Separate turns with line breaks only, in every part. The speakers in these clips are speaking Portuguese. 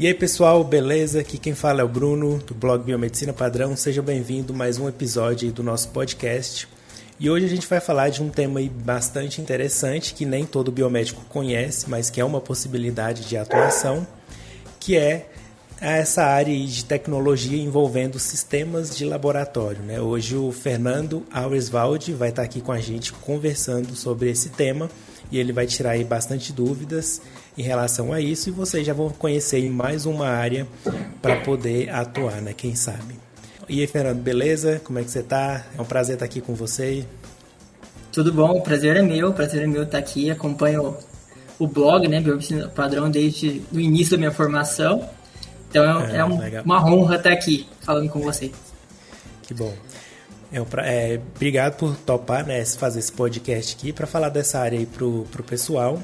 E aí pessoal, beleza? Aqui quem fala é o Bruno do blog Biomedicina Padrão. Seja bem-vindo a mais um episódio do nosso podcast. E hoje a gente vai falar de um tema bastante interessante que nem todo biomédico conhece, mas que é uma possibilidade de atuação, que é essa área de tecnologia envolvendo sistemas de laboratório. Né? Hoje o Fernando Auerswald vai estar aqui com a gente conversando sobre esse tema e ele vai tirar aí bastante dúvidas em relação a isso e vocês já vão conhecer mais uma área para poder atuar, né? Quem sabe. E aí, Fernando, beleza? Como é que você tá? É um prazer estar aqui com você.
Tudo bom, o prazer é meu, o prazer é meu estar aqui. Acompanho o blog, né, Biomedicina Padrão, desde o início da minha formação. Então é, é um, uma honra estar aqui falando com você.
Que bom. É, um, é, obrigado por topar, né, fazer esse podcast aqui para falar dessa área aí pro, pro pessoal.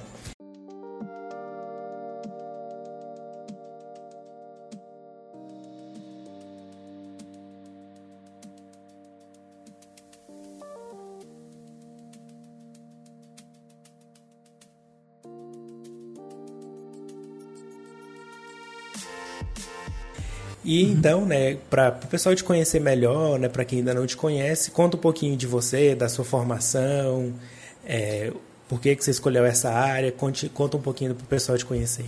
E uhum. então, né, para o pessoal te conhecer melhor, né, para quem ainda não te conhece, conta um pouquinho de você, da sua formação, é, por que, que você escolheu essa área, conte, conta um pouquinho para o pessoal te conhecer.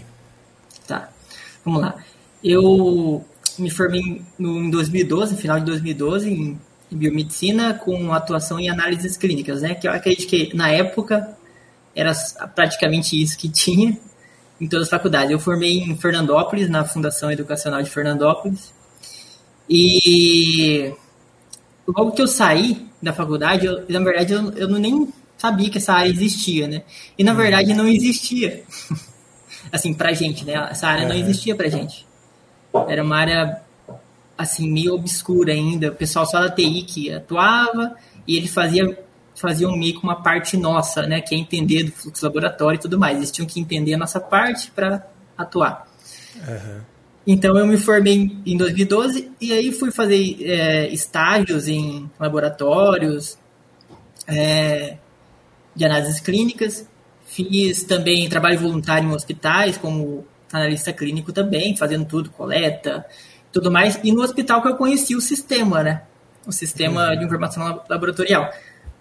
Tá, vamos lá. Eu me formei no, em 2012, no final de 2012, em, em biomedicina, com atuação em análises clínicas, né, que eu acredito que na época era praticamente isso que tinha em todas as faculdades. Eu formei em Fernandópolis, na Fundação Educacional de Fernandópolis. E logo que eu saí da faculdade, eu, na verdade, eu, eu nem sabia que essa área existia, né? E na verdade não existia. assim, pra gente, né? Essa área não existia pra gente. Era uma área, assim, meio obscura ainda. O pessoal só da TI que atuava e ele fazia faziam meio que uma parte nossa, né, que é entender do fluxo laboratório e tudo mais. Eles tinham que entender a nossa parte para atuar. Uhum. Então eu me formei em 2012 e aí fui fazer é, estágios em laboratórios é, de análises clínicas. Fiz também trabalho voluntário em hospitais como analista clínico também, fazendo tudo, coleta, tudo mais. E no hospital que eu conheci o sistema, né? O sistema uhum. de informação laboratorial.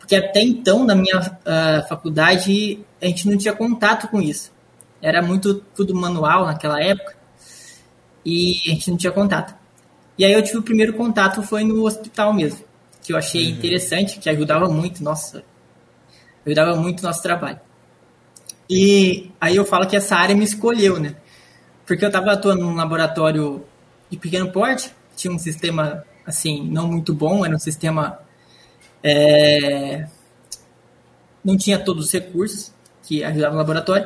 Porque até então, na minha uh, faculdade, a gente não tinha contato com isso. Era muito tudo manual naquela época e a gente não tinha contato. E aí eu tive o primeiro contato foi no hospital mesmo, que eu achei uhum. interessante, que ajudava muito, nossa, ajudava muito o nosso trabalho. E aí eu falo que essa área me escolheu, né? Porque eu estava atuando num laboratório de pequeno porte, tinha um sistema assim não muito bom, era um sistema é, não tinha todos os recursos que ajudavam no laboratório.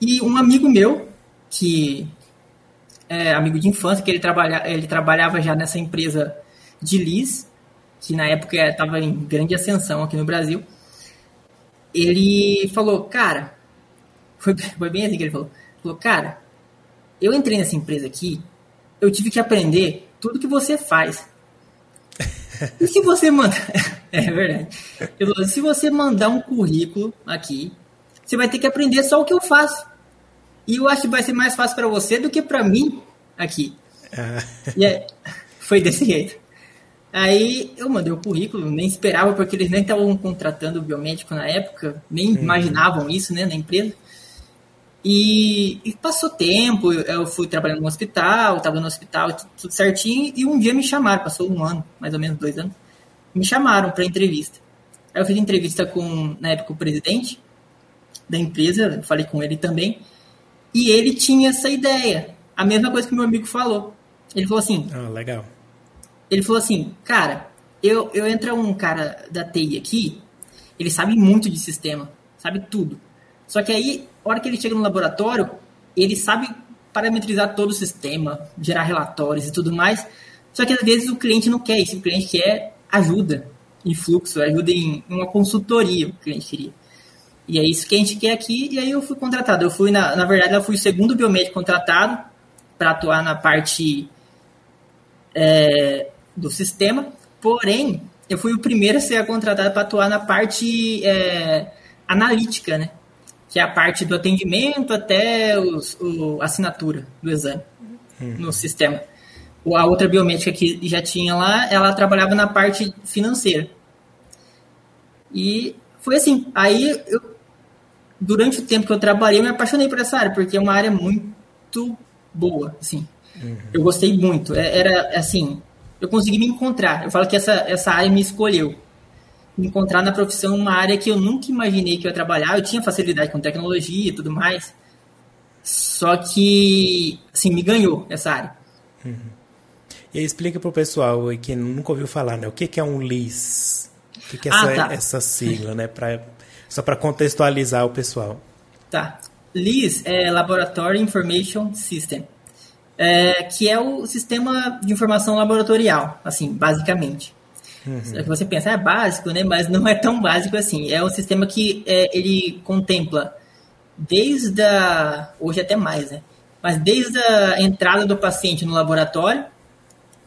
E um amigo meu, que é amigo de infância, que ele, trabalha, ele trabalhava já nessa empresa de Liz, que na época estava em grande ascensão aqui no Brasil, ele falou, cara, foi, foi bem assim que ele falou, falou, cara, eu entrei nessa empresa aqui, eu tive que aprender tudo que você faz. E se você mandar. é verdade. Se você mandar um currículo aqui, você vai ter que aprender só o que eu faço. E eu acho que vai ser mais fácil para você do que para mim aqui. Ah. E aí, foi desse jeito. Aí eu mandei o currículo, nem esperava, porque eles nem estavam contratando o biomédico na época, nem uhum. imaginavam isso né, na empresa. E, e, passou tempo, eu fui trabalhando no hospital, estava no hospital, tudo certinho, e um dia me chamaram, passou um ano, mais ou menos dois anos, me chamaram para entrevista. Aí eu fiz entrevista com, na época, o presidente da empresa, falei com ele também, e ele tinha essa ideia, a mesma coisa que meu amigo falou. Ele falou assim:
Ah, legal.
Ele falou assim, cara, eu, eu entra um cara da TI aqui, ele sabe muito de sistema, sabe tudo. Só que aí a hora que ele chega no laboratório, ele sabe parametrizar todo o sistema, gerar relatórios e tudo mais. Só que às vezes o cliente não quer isso, o cliente quer ajuda em fluxo, ajuda em uma consultoria, o cliente queria. E é isso que a gente quer aqui, e aí eu fui contratado. Eu fui, na, na verdade, eu fui o segundo biomédico contratado para atuar na parte é, do sistema, porém, eu fui o primeiro a ser contratado para atuar na parte é, analítica, né? Que é a parte do atendimento até os, o, a assinatura do exame. uhum. no sistema. A outra biomédica que já tinha lá, ela trabalhava na parte financeira. E foi assim. Aí, eu, durante o tempo que eu trabalhei, eu me apaixonei por essa área, porque é uma área muito boa, assim. Uhum. Eu gostei muito. É, era, assim, eu consegui me encontrar. Eu falo que essa, essa área me escolheu. Encontrar na profissão uma área que eu nunca imaginei que eu ia trabalhar. Eu tinha facilidade com tecnologia e tudo mais. Só que, assim, me ganhou essa área.
Uhum. E explica para o pessoal que nunca ouviu falar, né? O que, que é um LIS? O que, que é ah, essa, tá. essa sigla, né? Pra, só para contextualizar o pessoal.
Tá. LIS é Laboratory Information System, é, que é o sistema de informação laboratorial, assim, basicamente. Uhum. É que você pensa, é básico, né? Mas não é tão básico assim. É um sistema que é, ele contempla desde a. Hoje até mais, né? Mas desde a entrada do paciente no laboratório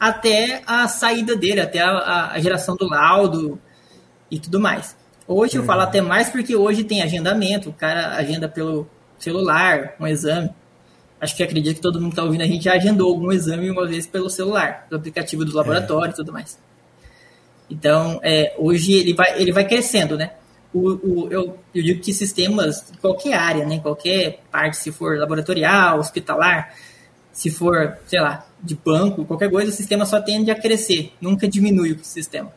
até a saída dele, até a, a geração do laudo e tudo mais. Hoje uhum. eu falo até mais porque hoje tem agendamento, o cara agenda pelo celular, um exame. Acho que acredito que todo mundo que está ouvindo a gente já agendou algum exame uma vez pelo celular, do aplicativo do laboratório é. e tudo mais. Então, é, hoje ele vai, ele vai crescendo, né? O, o, eu, eu digo que sistemas, qualquer área, né? Qualquer parte, se for laboratorial, hospitalar, se for, sei lá, de banco, qualquer coisa, o sistema só tende a crescer, nunca diminui o sistema.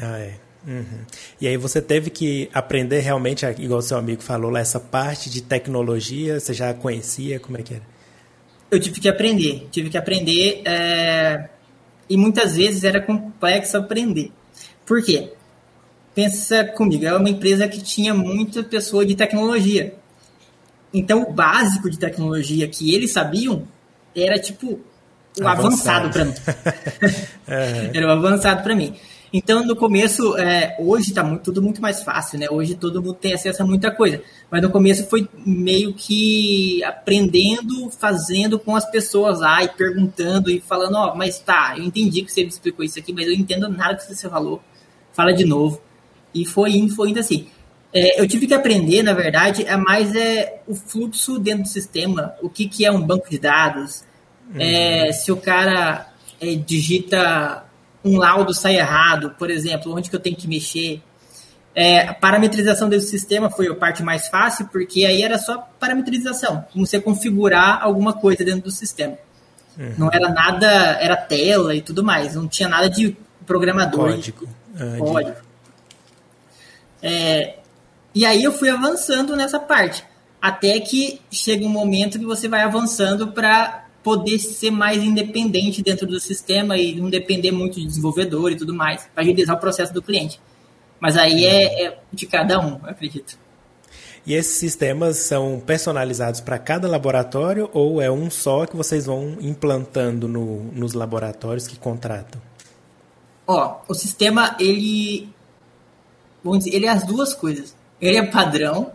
Ah, é. Uhum. E aí você teve que aprender realmente, igual o seu amigo falou lá, essa parte de tecnologia, você já conhecia, como é que era?
Eu tive que aprender, tive que aprender é... e muitas vezes era complexo aprender. Por quê? Pensa comigo, é uma empresa que tinha muita pessoa de tecnologia. Então o básico de tecnologia que eles sabiam era tipo o avançado, avançado para mim. é. Era o avançado para mim. Então, no começo, é, hoje está muito, tudo muito mais fácil, né? Hoje todo mundo tem acesso a muita coisa. Mas no começo foi meio que aprendendo, fazendo com as pessoas lá e perguntando e falando, ó, oh, mas tá, eu entendi que você me explicou isso aqui, mas eu não entendo nada que você falou. Fala de novo. E foi indo, foi indo assim. É, eu tive que aprender, na verdade, é mais é, o fluxo dentro do sistema, o que, que é um banco de dados, uhum. é, se o cara é, digita um laudo sai errado, por exemplo, onde que eu tenho que mexer. É, a parametrização desse sistema foi a parte mais fácil, porque aí era só parametrização, como você configurar alguma coisa dentro do sistema. Uhum. Não era nada, era tela e tudo mais, não tinha nada de programador.
Código.
Ah, código. É, e aí eu fui avançando nessa parte, até que chega um momento que você vai avançando para poder ser mais independente dentro do sistema e não depender muito de desenvolvedor e tudo mais, para agilizar o processo do cliente. Mas aí é, é de cada um, eu acredito.
E esses sistemas são personalizados para cada laboratório ou é um só que vocês vão implantando no, nos laboratórios que contratam?
Ó, o sistema, ele. Vamos dizer, ele é as duas coisas. Ele é padrão,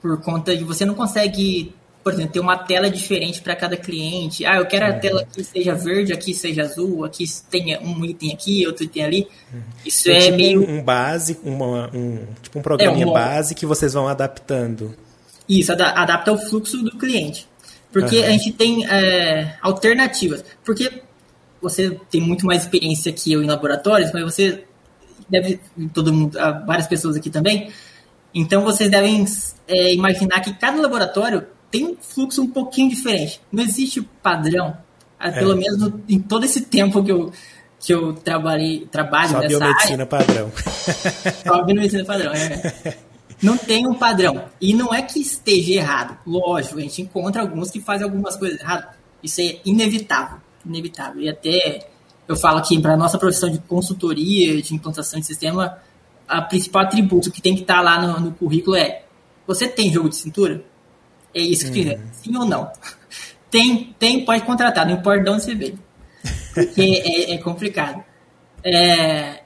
por conta de você não consegue por exemplo, ter uma tela diferente para cada cliente. Ah, eu quero a uhum. tela que seja verde, aqui seja azul, aqui tenha um item aqui, outro item ali. Uhum. Isso é, é
tipo
meio.
Um base, uma, um, tipo um programinha é um... base que vocês vão adaptando.
Isso, adapta ao fluxo do cliente. Porque uhum. a gente tem é, alternativas. Porque você tem muito mais experiência que eu em laboratórios, mas você deve, todo mundo, várias pessoas aqui também, então vocês devem é, imaginar que cada laboratório tem um fluxo um pouquinho diferente. Não existe padrão, ah, é. pelo menos no, em todo esse tempo que eu, que eu trabalhei, trabalho Só nessa
biomedicina
área.
padrão.
Só biomedicina padrão, é. Não tem um padrão. E não é que esteja errado. Lógico, a gente encontra alguns que fazem algumas coisas erradas. Isso é inevitável. Inevitável. E até eu falo que para a nossa profissão de consultoria, de implantação de sistema, a principal atributo que tem que estar tá lá no, no currículo é: você tem jogo de cintura? É isso que uhum. sim ou não. Tem, tem, pode contratar, não importa de onde você veio. Porque é, é, complicado. É,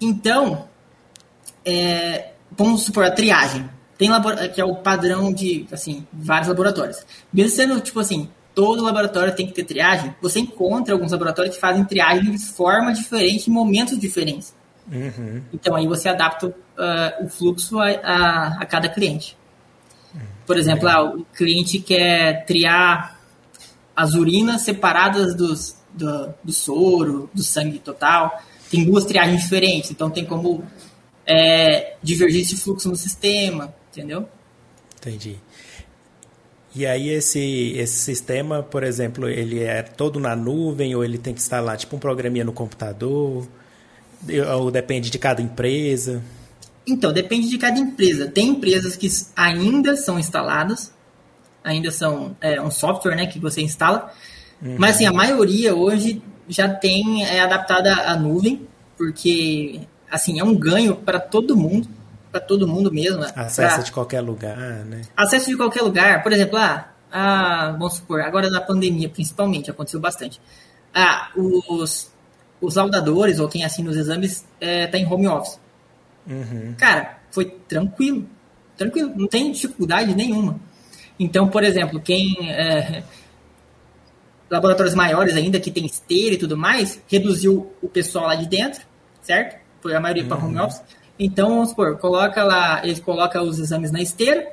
então, é, vamos supor a triagem. Tem que é o padrão de assim, vários laboratórios. Mesmo sendo, tipo assim, todo laboratório tem que ter triagem, você encontra alguns laboratórios que fazem triagem de forma diferente, em momentos diferentes. Uhum. Então aí você adapta uh, o fluxo a, a, a cada cliente. Por exemplo, ah, o cliente quer triar as urinas separadas dos, do, do soro, do sangue total. Tem duas triagens diferentes, então tem como é, divergir esse fluxo no sistema, entendeu?
Entendi. E aí esse, esse sistema, por exemplo, ele é todo na nuvem ou ele tem que instalar tipo um programinha no computador? Ou depende de cada empresa?
Então, depende de cada empresa. Tem empresas que ainda são instaladas, ainda são é, um software né, que você instala, uhum. mas assim, a maioria hoje já tem é adaptada à nuvem, porque assim, é um ganho para todo mundo, para todo mundo mesmo. Né?
Acesso pra... de qualquer lugar, né?
Acesso de qualquer lugar. Por exemplo, ah, ah, vamos supor, agora na pandemia principalmente, aconteceu bastante. Ah, os, os laudadores ou quem assina os exames está é, tá em home office. Uhum. Cara, foi tranquilo. Tranquilo, não tem dificuldade nenhuma. Então, por exemplo, quem. É, laboratórios maiores ainda, que tem esteira e tudo mais, reduziu o pessoal lá de dentro, certo? Foi a maioria uhum. para home office. Então, vamos supor, coloca lá, eles colocam os exames na esteira,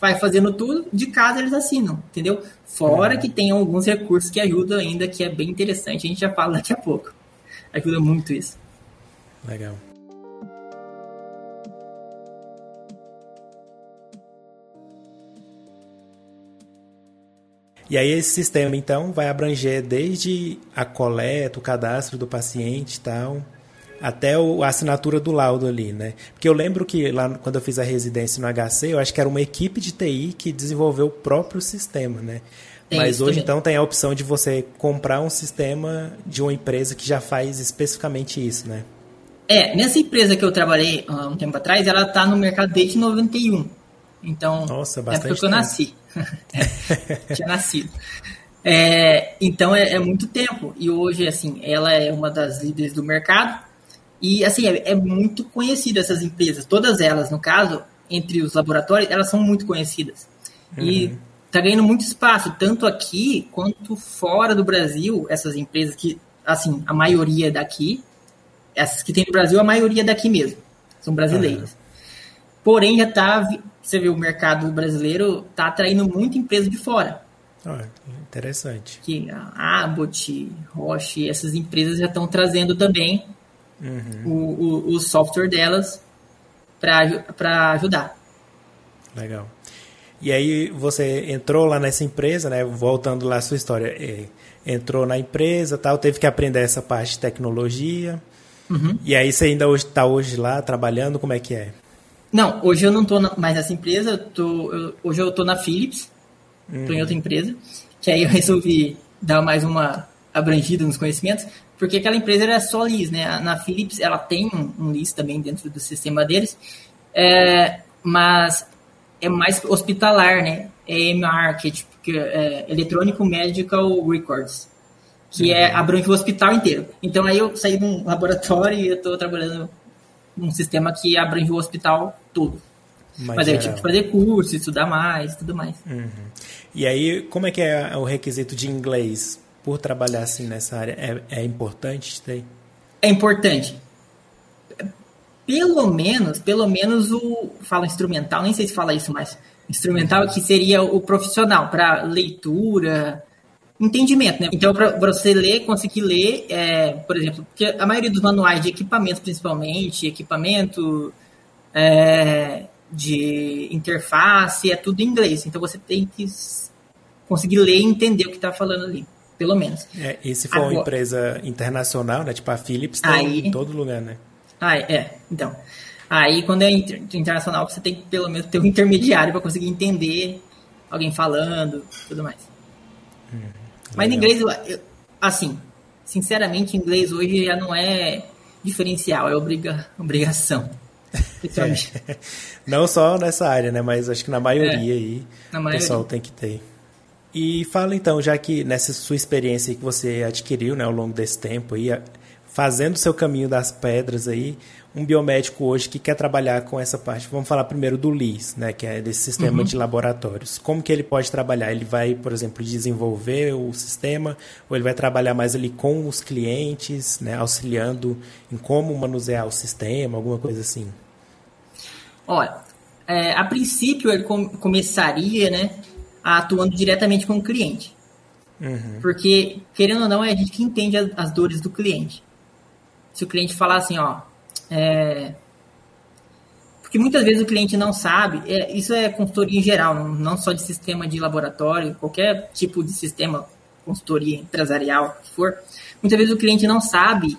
vai fazendo tudo, de casa eles assinam, entendeu? Fora uhum. que tem alguns recursos que ajudam ainda, que é bem interessante, a gente já fala daqui a pouco. Ajuda muito isso.
Legal. E aí esse sistema, então, vai abranger desde a coleta, o cadastro do paciente e tal, até o, a assinatura do laudo ali, né? Porque eu lembro que lá quando eu fiz a residência no HC, eu acho que era uma equipe de TI que desenvolveu o próprio sistema, né? Tem Mas hoje, também. então, tem a opção de você comprar um sistema de uma empresa que já faz especificamente isso, né?
É, nessa empresa que eu trabalhei há um tempo atrás, ela está no mercado desde 91. Então,
Nossa, bastante é
porque eu nasci. tinha nascido. É, então é, é, muito tempo. E hoje, assim, ela é uma das líderes do mercado. E, assim, é, é, muito conhecida essas empresas. Todas elas, no caso, entre os laboratórios, elas são muito conhecidas. Uhum. E tá ganhando muito espaço, tanto aqui quanto fora do Brasil, essas empresas que, assim, a maioria daqui. Essas que tem no Brasil, a maioria daqui mesmo. São brasileiras. Uhum. Porém, já está você vê o mercado brasileiro está atraindo muita empresa de fora.
Ah, interessante.
Que a Abbott, Roche, essas empresas já estão trazendo também uhum. o, o, o, software delas para ajudar.
Legal. E aí você entrou lá nessa empresa, né? Voltando lá à sua história, é, entrou na empresa, tal, teve que aprender essa parte de tecnologia. Uhum. E aí você ainda está hoje lá trabalhando, como é que é?
Não, hoje eu não estou mais nessa empresa, eu tô, eu, hoje eu estou na Philips, estou uhum. em outra empresa, que aí eu resolvi dar mais uma abrangida nos conhecimentos, porque aquela empresa era só LIS, né? Na Philips ela tem um, um LIS também dentro do sistema deles, é, mas é mais hospitalar, né? É EMR, que é, tipo, que é Electronic Medical Records, que é, uhum. é abrange o hospital inteiro. Então aí eu saí de um laboratório e eu estou trabalhando num sistema que abrange o hospital todo. Mas, Mas aí eu tive que fazer curso, estudar mais, tudo mais.
Uhum. E aí, como é que é o requisito de inglês por trabalhar assim nessa área? É, é importante ter?
É importante. Pelo menos, pelo menos o fala instrumental, nem sei se fala isso, mas instrumental que seria o profissional para leitura, entendimento, né? Então, para você ler, conseguir ler, é, por exemplo, porque a maioria dos manuais de equipamento, principalmente, equipamento é, de interface, é tudo em inglês. Então, você tem que conseguir ler e entender o que está falando ali, pelo menos.
É, e se for Agora, uma empresa internacional, né? Tipo a Philips, tem aí, em todo lugar, né?
Ah, é. Então, aí quando é inter, internacional, você tem que pelo menos ter um intermediário para conseguir entender alguém falando, tudo mais. Hum. Mas inglês, assim, sinceramente, inglês hoje já não é diferencial, é obriga, obrigação.
É. Não só nessa área, né? Mas acho que na maioria é, aí o pessoal tem que ter. E fala então, já que nessa sua experiência que você adquiriu né, ao longo desse tempo aí, fazendo o seu caminho das pedras aí, um biomédico hoje que quer trabalhar com essa parte, vamos falar primeiro do LIS, né, que é desse sistema uhum. de laboratórios. Como que ele pode trabalhar? Ele vai, por exemplo, desenvolver o sistema ou ele vai trabalhar mais ali com os clientes, né, auxiliando em como manusear o sistema, alguma coisa assim?
Olha, é, a princípio ele com, começaria, né, atuando diretamente com o cliente. Uhum. Porque, querendo ou não, é a gente que entende as, as dores do cliente. Se o cliente falar assim, ó, é, porque muitas vezes o cliente não sabe, é, isso é consultoria em geral, não, não, só de sistema de laboratório, qualquer tipo de sistema, consultoria empresarial, que for. Muitas vezes o cliente não sabe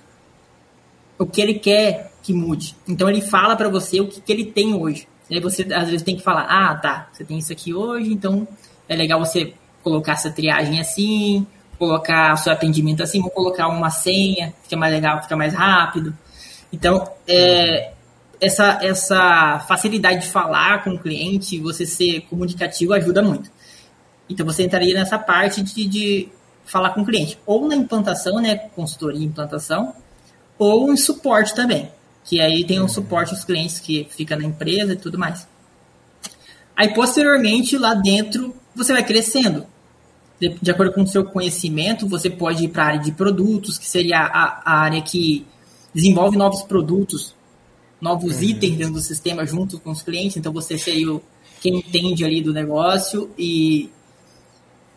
o que ele quer que mude. Então ele fala para você o que, que ele tem hoje. E aí você às vezes tem que falar, ah, tá, você tem isso aqui hoje, então é legal você colocar essa triagem assim, colocar o seu atendimento assim, vou colocar uma senha, fica mais legal, fica mais rápido. Então, é, essa, essa facilidade de falar com o cliente, você ser comunicativo, ajuda muito. Então, você entraria nessa parte de, de falar com o cliente, ou na implantação, né, consultoria implantação, ou em suporte também, que aí tem um suporte aos clientes que fica na empresa e tudo mais. Aí, posteriormente, lá dentro, você vai crescendo. De, de acordo com o seu conhecimento, você pode ir para a área de produtos, que seria a, a área que desenvolve novos produtos novos uhum. itens dentro do sistema junto com os clientes, então você seria o, quem entende ali do negócio e,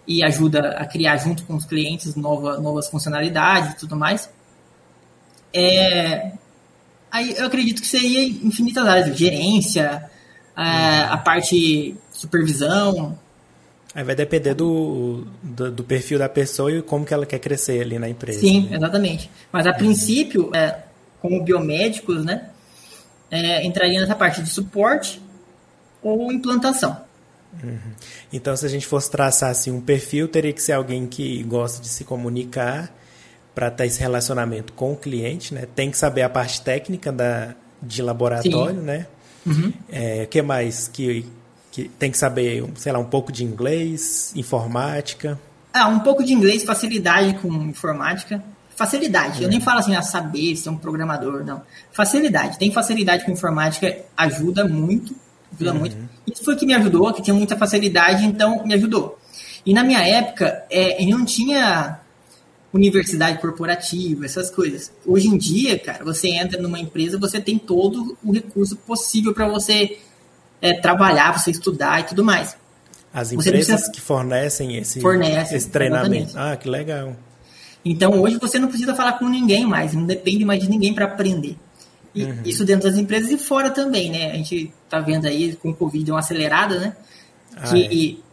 e ajuda a criar junto com os clientes nova, novas funcionalidades e tudo mais. É, aí eu acredito que seria infinitas áreas, gerência, é, uhum. a parte supervisão.
Aí vai depender do, do, do, perfil da pessoa e como que ela quer crescer ali na empresa.
Sim, né? exatamente. Mas a uhum. princípio, é, como biomédicos, né, é, entraria nessa parte de suporte ou implantação.
Uhum. Então, se a gente fosse traçar assim, um perfil, teria que ser alguém que gosta de se comunicar para ter esse relacionamento com o cliente, né? Tem que saber a parte técnica da, de laboratório, Sim. né? Uhum. É, que mais que, que tem que saber, sei lá, um pouco de inglês, informática?
Ah, um pouco de inglês, facilidade com informática. Facilidade. Eu nem falo assim, a saber ser um programador, não. Facilidade. Tem facilidade com informática, ajuda muito. Ajuda uhum. muito. Isso foi que me ajudou, que tinha muita facilidade, então me ajudou. E na minha época, é, eu não tinha universidade corporativa, essas coisas. Hoje em dia, cara, você entra numa empresa, você tem todo o recurso possível para você é, trabalhar, você estudar e tudo mais.
As empresas precisa... que fornecem esse, fornecem, esse treinamento. Exatamente. Ah, que legal.
Então hoje você não precisa falar com ninguém mais, não depende mais de ninguém para aprender. E uhum. isso dentro das empresas e fora também, né? A gente tá vendo aí com o Covid uma acelerada, né? Ah, que, é.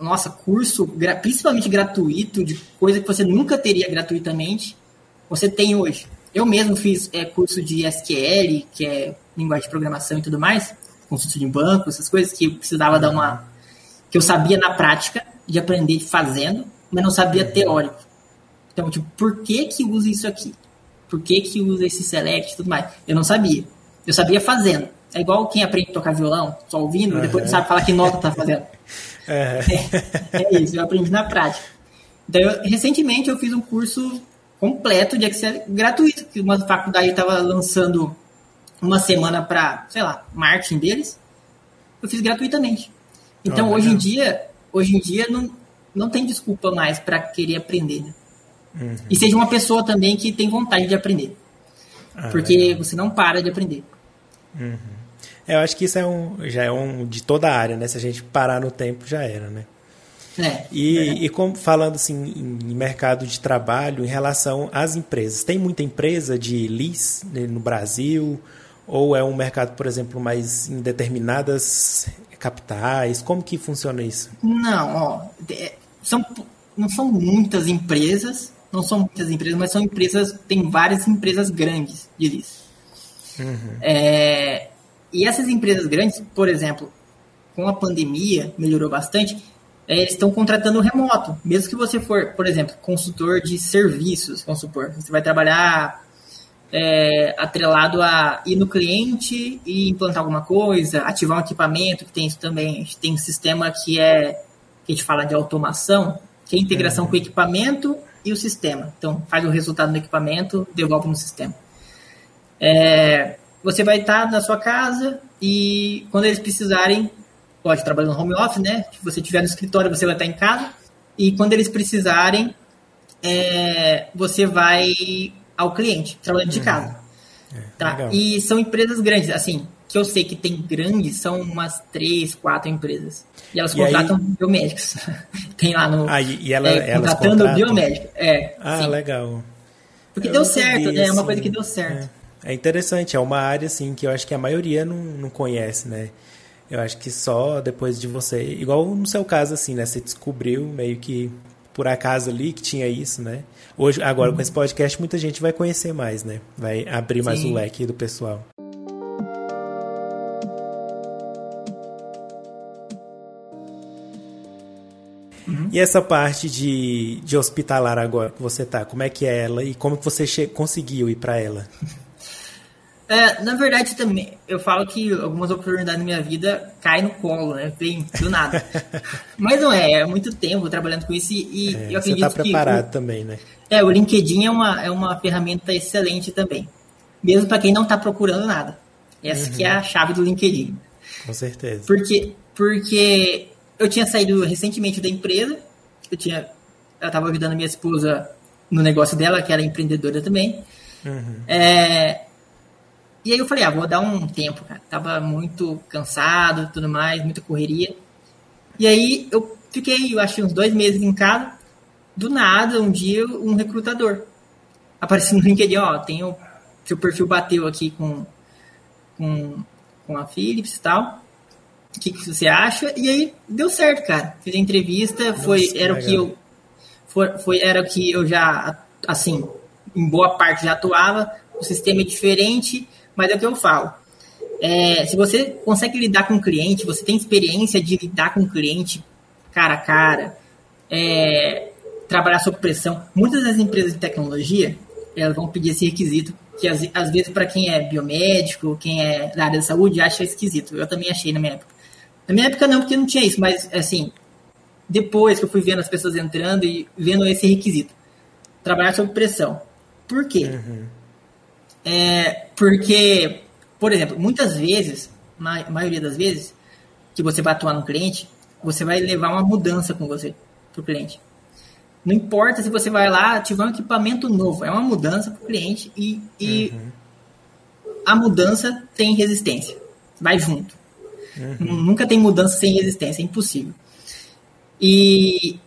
Nossa, curso, principalmente gratuito, de coisa que você nunca teria gratuitamente, você tem hoje. Eu mesmo fiz é, curso de SQL, que é linguagem de programação e tudo mais, curso de banco, essas coisas que eu precisava dar uma. que eu sabia na prática, de aprender fazendo, mas não sabia uhum. teórico. Então, tipo, por que que usa isso aqui? Por que que usa esse select e tudo mais? Eu não sabia. Eu sabia fazendo. É igual quem aprende a tocar violão, só ouvindo, uhum. depois sabe falar que nota tá fazendo. Uhum. É, é, isso, eu aprendi na prática. Então, eu, recentemente eu fiz um curso completo de Excel gratuito, que uma faculdade estava lançando uma semana para, sei lá, marketing deles. Eu fiz gratuitamente. Então, oh, hoje em dia, hoje em dia não, não tem desculpa mais para querer aprender. Né? Uhum. E seja uma pessoa também que tem vontade de aprender. Ah, porque legal. você não para de aprender.
Uhum. É, eu acho que isso é um, já é um de toda a área, né? Se a gente parar no tempo, já era, né?
É,
e, é. e como, falando assim em mercado de trabalho, em relação às empresas, tem muita empresa de LIS né, no Brasil? Ou é um mercado, por exemplo, mais em determinadas capitais? Como que funciona isso?
Não, ó, são, não são muitas empresas, não são muitas empresas, mas são empresas, tem várias empresas grandes de LIS. Uhum. É, e essas empresas grandes, por exemplo, com a pandemia, melhorou bastante, é, eles estão contratando remoto. Mesmo que você for, por exemplo, consultor de serviços, vamos supor, você vai trabalhar é, atrelado a ir no cliente e implantar alguma coisa, ativar um equipamento, que tem isso também. Tem um sistema que é, que a gente fala de automação, que é a integração uhum. com o equipamento e o sistema. Então, faz o resultado no equipamento, devolve no sistema. É, você vai estar na sua casa e quando eles precisarem, pode trabalhar no home office, né? Se você estiver no escritório, você vai estar em casa. E quando eles precisarem, é, você vai ao cliente, trabalhando de uhum. casa. É, tá? E são empresas grandes, assim, que eu sei que tem grandes são umas três, quatro empresas. E elas e contratam aí... biomédicos. tem lá no.
Ah, e ela,
é, contratando contratam? biomédico. É.
Ah, sim. legal.
Porque eu deu certo, né? É uma coisa que deu certo.
É. interessante, é uma área assim que eu acho que a maioria não, não conhece, né? Eu acho que só depois de você, igual no seu caso assim, né? Você descobriu meio que por acaso ali que tinha isso, né? Hoje, agora uhum. com esse podcast, muita gente vai conhecer mais, né? Vai abrir mais Sim. o leque do pessoal. Uhum. E essa parte de, de hospitalar agora que você tá, como é que é ela e como que você conseguiu ir para ela?
É, na verdade, também, eu falo que algumas oportunidades na minha vida caem no colo, né? Vem do nada. Mas não é, é muito tempo trabalhando com isso e,
é, eu acredito você tá preparado que, também, né?
É, o LinkedIn é uma, é uma ferramenta excelente também. Mesmo para quem não está procurando nada. Essa uhum. que é a chave do LinkedIn.
Com certeza.
Porque, porque eu tinha saído recentemente da empresa, eu tinha eu estava ajudando minha esposa no negócio dela, que era empreendedora também. Uhum. É, e aí eu falei, ah, vou dar um tempo, cara. Tava muito cansado tudo mais, muita correria. E aí eu fiquei, eu acho, uns dois meses em casa. Do nada, um dia, um recrutador apareceu no LinkedIn, ó, tem o seu perfil bateu aqui com, com, com a Philips e tal. O que, que você acha? E aí deu certo, cara. Fiz a entrevista, Nossa, foi, era o que eu. Foi, foi, era o que eu já, assim, em boa parte já atuava. O sistema é diferente, mas é o que eu falo. É, se você consegue lidar com o cliente, você tem experiência de lidar com o cliente cara a cara, é, trabalhar sob pressão. Muitas das empresas de tecnologia, elas vão pedir esse requisito, que às, às vezes para quem é biomédico, quem é da área da saúde, acha esquisito. Eu também achei na minha época. Na minha época não, porque não tinha isso, mas assim, depois que eu fui vendo as pessoas entrando e vendo esse requisito, trabalhar sob pressão. Por quê? Uhum. É, porque, por exemplo, muitas vezes, na maioria das vezes, que você vai atuar no cliente, você vai levar uma mudança com você para o cliente. Não importa se você vai lá tiver um equipamento novo, é uma mudança para o cliente e, e uhum. a mudança tem resistência. Vai junto. Uhum. Nunca tem mudança sem resistência, é impossível. E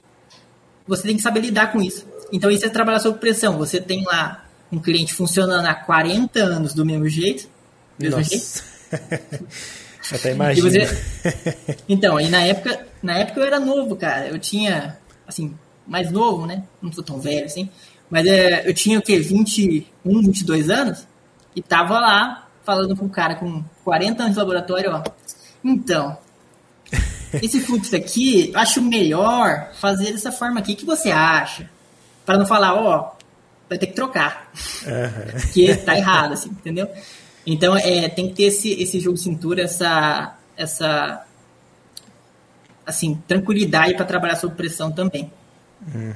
você tem que saber lidar com isso. Então, isso é trabalhar sob pressão. Você tem lá um cliente funcionando há 40 anos do mesmo jeito. Mesmo Nossa. jeito.
Até imagino. Você...
Então, aí na época, na época eu era novo, cara. Eu tinha, assim, mais novo, né? Não sou tão velho assim. Mas é, eu tinha o quê? 21, 22 anos. E tava lá falando com um cara com 40 anos de laboratório, ó. Então, esse fluxo aqui, eu acho melhor fazer dessa forma aqui. O que você acha? Para não falar, ó, vai ter que trocar. Uhum. Porque tá errado, assim, entendeu? Então, é, tem que ter esse, esse jogo de cintura, essa, essa assim, tranquilidade para trabalhar sob pressão também.
Uhum.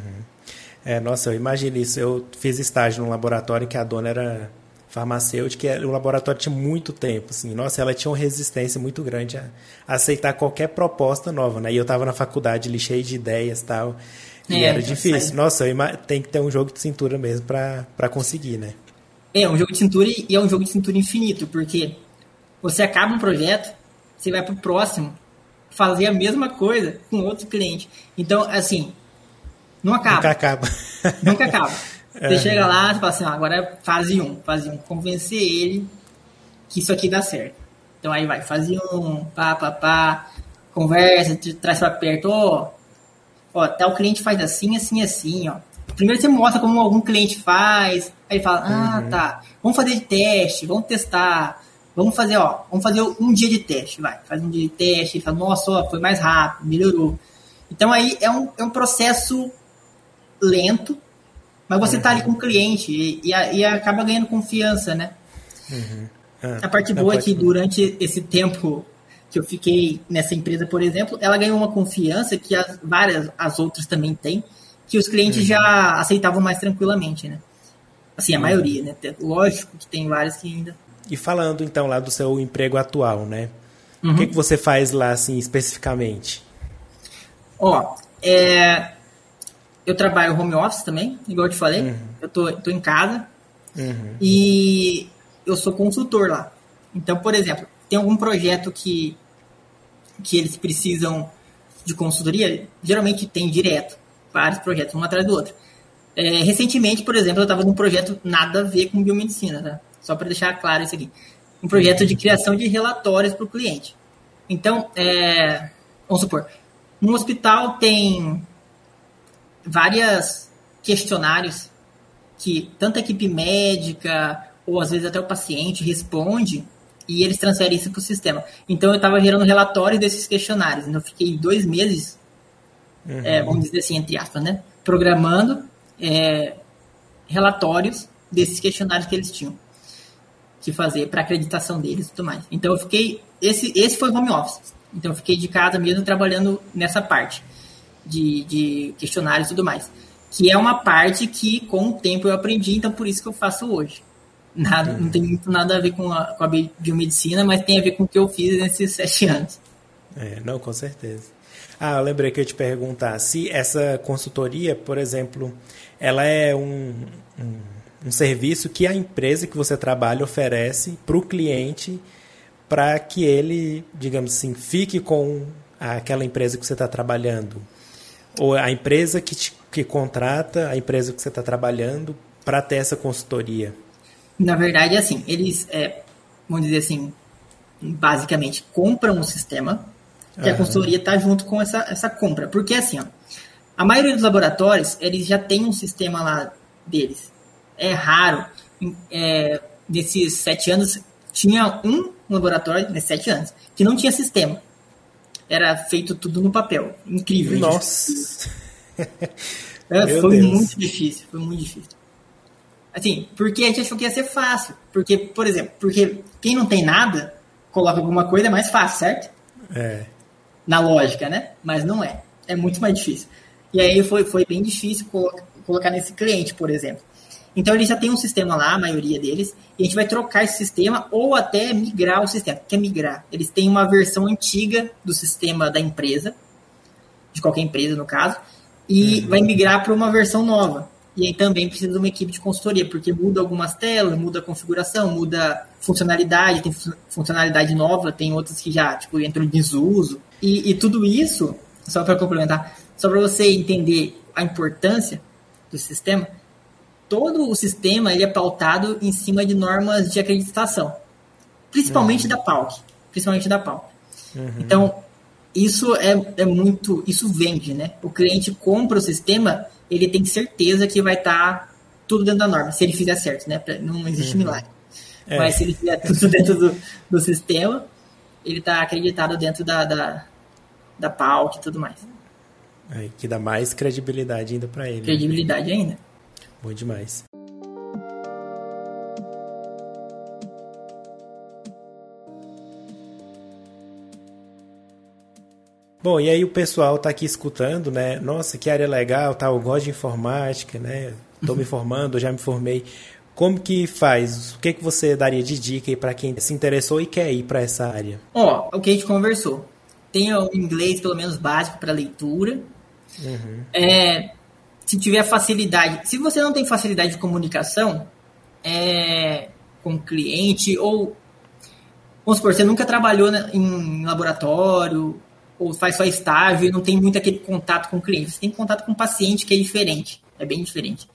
É, nossa, eu imagino isso. Eu fiz estágio num laboratório que a dona era farmacêutica e o laboratório tinha muito tempo, assim. Nossa, ela tinha uma resistência muito grande a, aceitar qualquer proposta nova, né? E eu estava na faculdade ali cheio de ideias e tal. E é, era difícil. Nossa, tem que ter um jogo de cintura mesmo para conseguir, né?
É, um jogo de cintura e é um jogo de cintura infinito, porque você acaba um projeto, você vai pro próximo, fazer a mesma coisa com outro cliente. Então, assim, não acaba.
Nunca acaba.
Nunca acaba. Você é. chega lá e fala assim, ah, agora é fase 1, fase 1, convencer ele que isso aqui dá certo. Então aí vai, fase 1, pá, pá, pá, conversa, traz pra perto, ó, ó, tal cliente faz assim, assim, assim, ó. Primeiro você mostra como algum cliente faz, aí fala, ah, uhum. tá, vamos fazer de teste, vamos testar, vamos fazer, ó, vamos fazer um dia de teste, vai, faz um dia de teste, fala, nossa, ó, foi mais rápido, melhorou. Então aí é um, é um processo lento, mas você está ali com o cliente e, e, e, acaba ganhando confiança, né? Uhum. Ah, a parte boa é que durante esse tempo que eu fiquei nessa empresa, por exemplo, ela ganhou uma confiança que as várias, as outras também têm, que os clientes uhum. já aceitavam mais tranquilamente, né? Assim, a uhum. maioria, né? Lógico que tem várias que ainda.
E falando então lá do seu emprego atual, né? Uhum. O que, que você faz lá, assim, especificamente?
Ó, é, eu trabalho home office também, igual eu te falei. Uhum. Eu tô, tô em casa. Uhum. E eu sou consultor lá. Então, por exemplo, tem algum projeto que, que eles precisam de consultoria, geralmente tem direto, vários projetos, um atrás do outro. É, recentemente, por exemplo, eu estava num projeto nada a ver com biomedicina, tá? Só para deixar claro isso aqui. Um projeto de criação de relatórios para o cliente. Então, é, vamos supor, um hospital tem vários questionários que tanto a equipe médica ou às vezes até o paciente responde e eles transferem isso para o sistema. Então eu estava gerando relatórios desses questionários. Então eu fiquei dois meses, uhum. é, vamos dizer assim, entre aspas, né? Programando é, relatórios desses questionários que eles tinham que fazer para acreditação deles e tudo mais. Então eu fiquei. Esse, esse foi o home office. Então eu fiquei de casa mesmo trabalhando nessa parte de, de questionários e tudo mais. Que é uma parte que com o tempo eu aprendi, então por isso que eu faço hoje. Nada. Não tem muito nada a ver com a, com a biomedicina, mas tem a ver com o que eu fiz nesses sete anos.
É, não, com certeza. Ah, eu lembrei que eu ia te perguntar se essa consultoria, por exemplo, ela é um, um, um serviço que a empresa que você trabalha oferece para o cliente para que ele, digamos assim, fique com aquela empresa que você está trabalhando. Ou a empresa que, te, que contrata a empresa que você está trabalhando para ter essa consultoria.
Na verdade, assim, eles, é, vamos dizer assim, basicamente compram o sistema e uhum. a consultoria está junto com essa, essa compra. Porque, assim, ó, a maioria dos laboratórios, eles já tem um sistema lá deles. É raro. É, nesses sete anos, tinha um laboratório, nesses sete anos, que não tinha sistema. Era feito tudo no papel. Incrível.
Nossa!
É, foi Deus. muito difícil, foi muito difícil. Assim, porque a gente achou que ia ser fácil. Porque, por exemplo, porque quem não tem nada, coloca alguma coisa, é mais fácil, certo?
É.
Na lógica, né? Mas não é. É muito mais difícil. E aí foi, foi bem difícil colocar nesse cliente, por exemplo. Então ele já tem um sistema lá, a maioria deles, e a gente vai trocar esse sistema ou até migrar o sistema. O que é migrar? Eles têm uma versão antiga do sistema da empresa, de qualquer empresa no caso, e uhum. vai migrar para uma versão nova. E aí também precisa de uma equipe de consultoria, porque muda algumas telas, muda a configuração, muda funcionalidade, tem funcionalidade nova, tem outras que já tipo, entram em desuso. E, e tudo isso, só para complementar, só para você entender a importância do sistema, todo o sistema ele é pautado em cima de normas de acreditação, principalmente uhum. da PALC, principalmente da PALC. Uhum. Então, isso é, é muito, isso vende, né? O cliente compra o sistema ele tem certeza que vai estar tá tudo dentro da norma, se ele fizer certo, né? Não existe uhum. milagre. É. Mas se ele fizer tudo dentro do, do sistema, ele está acreditado dentro da, da, da PAUC e tudo mais.
É, que dá mais credibilidade ainda para ele. Né?
Credibilidade ainda.
Bom demais. Bom, e aí o pessoal tá aqui escutando, né? Nossa, que área legal, tá? Eu gosto de informática, né? Tô me formando, já me formei. Como que faz? O que que você daria de dica aí para quem se interessou e quer ir para essa área?
Ó, oh, o que a gente conversou. Tenha o inglês pelo menos básico para leitura. Uhum. É, se tiver facilidade, se você não tem facilidade de comunicação é, com o cliente ou vamos supor, você nunca trabalhou em laboratório ou faz só estágio e não tem muito aquele contato com o cliente. Você tem contato com o paciente que é diferente, é bem diferente.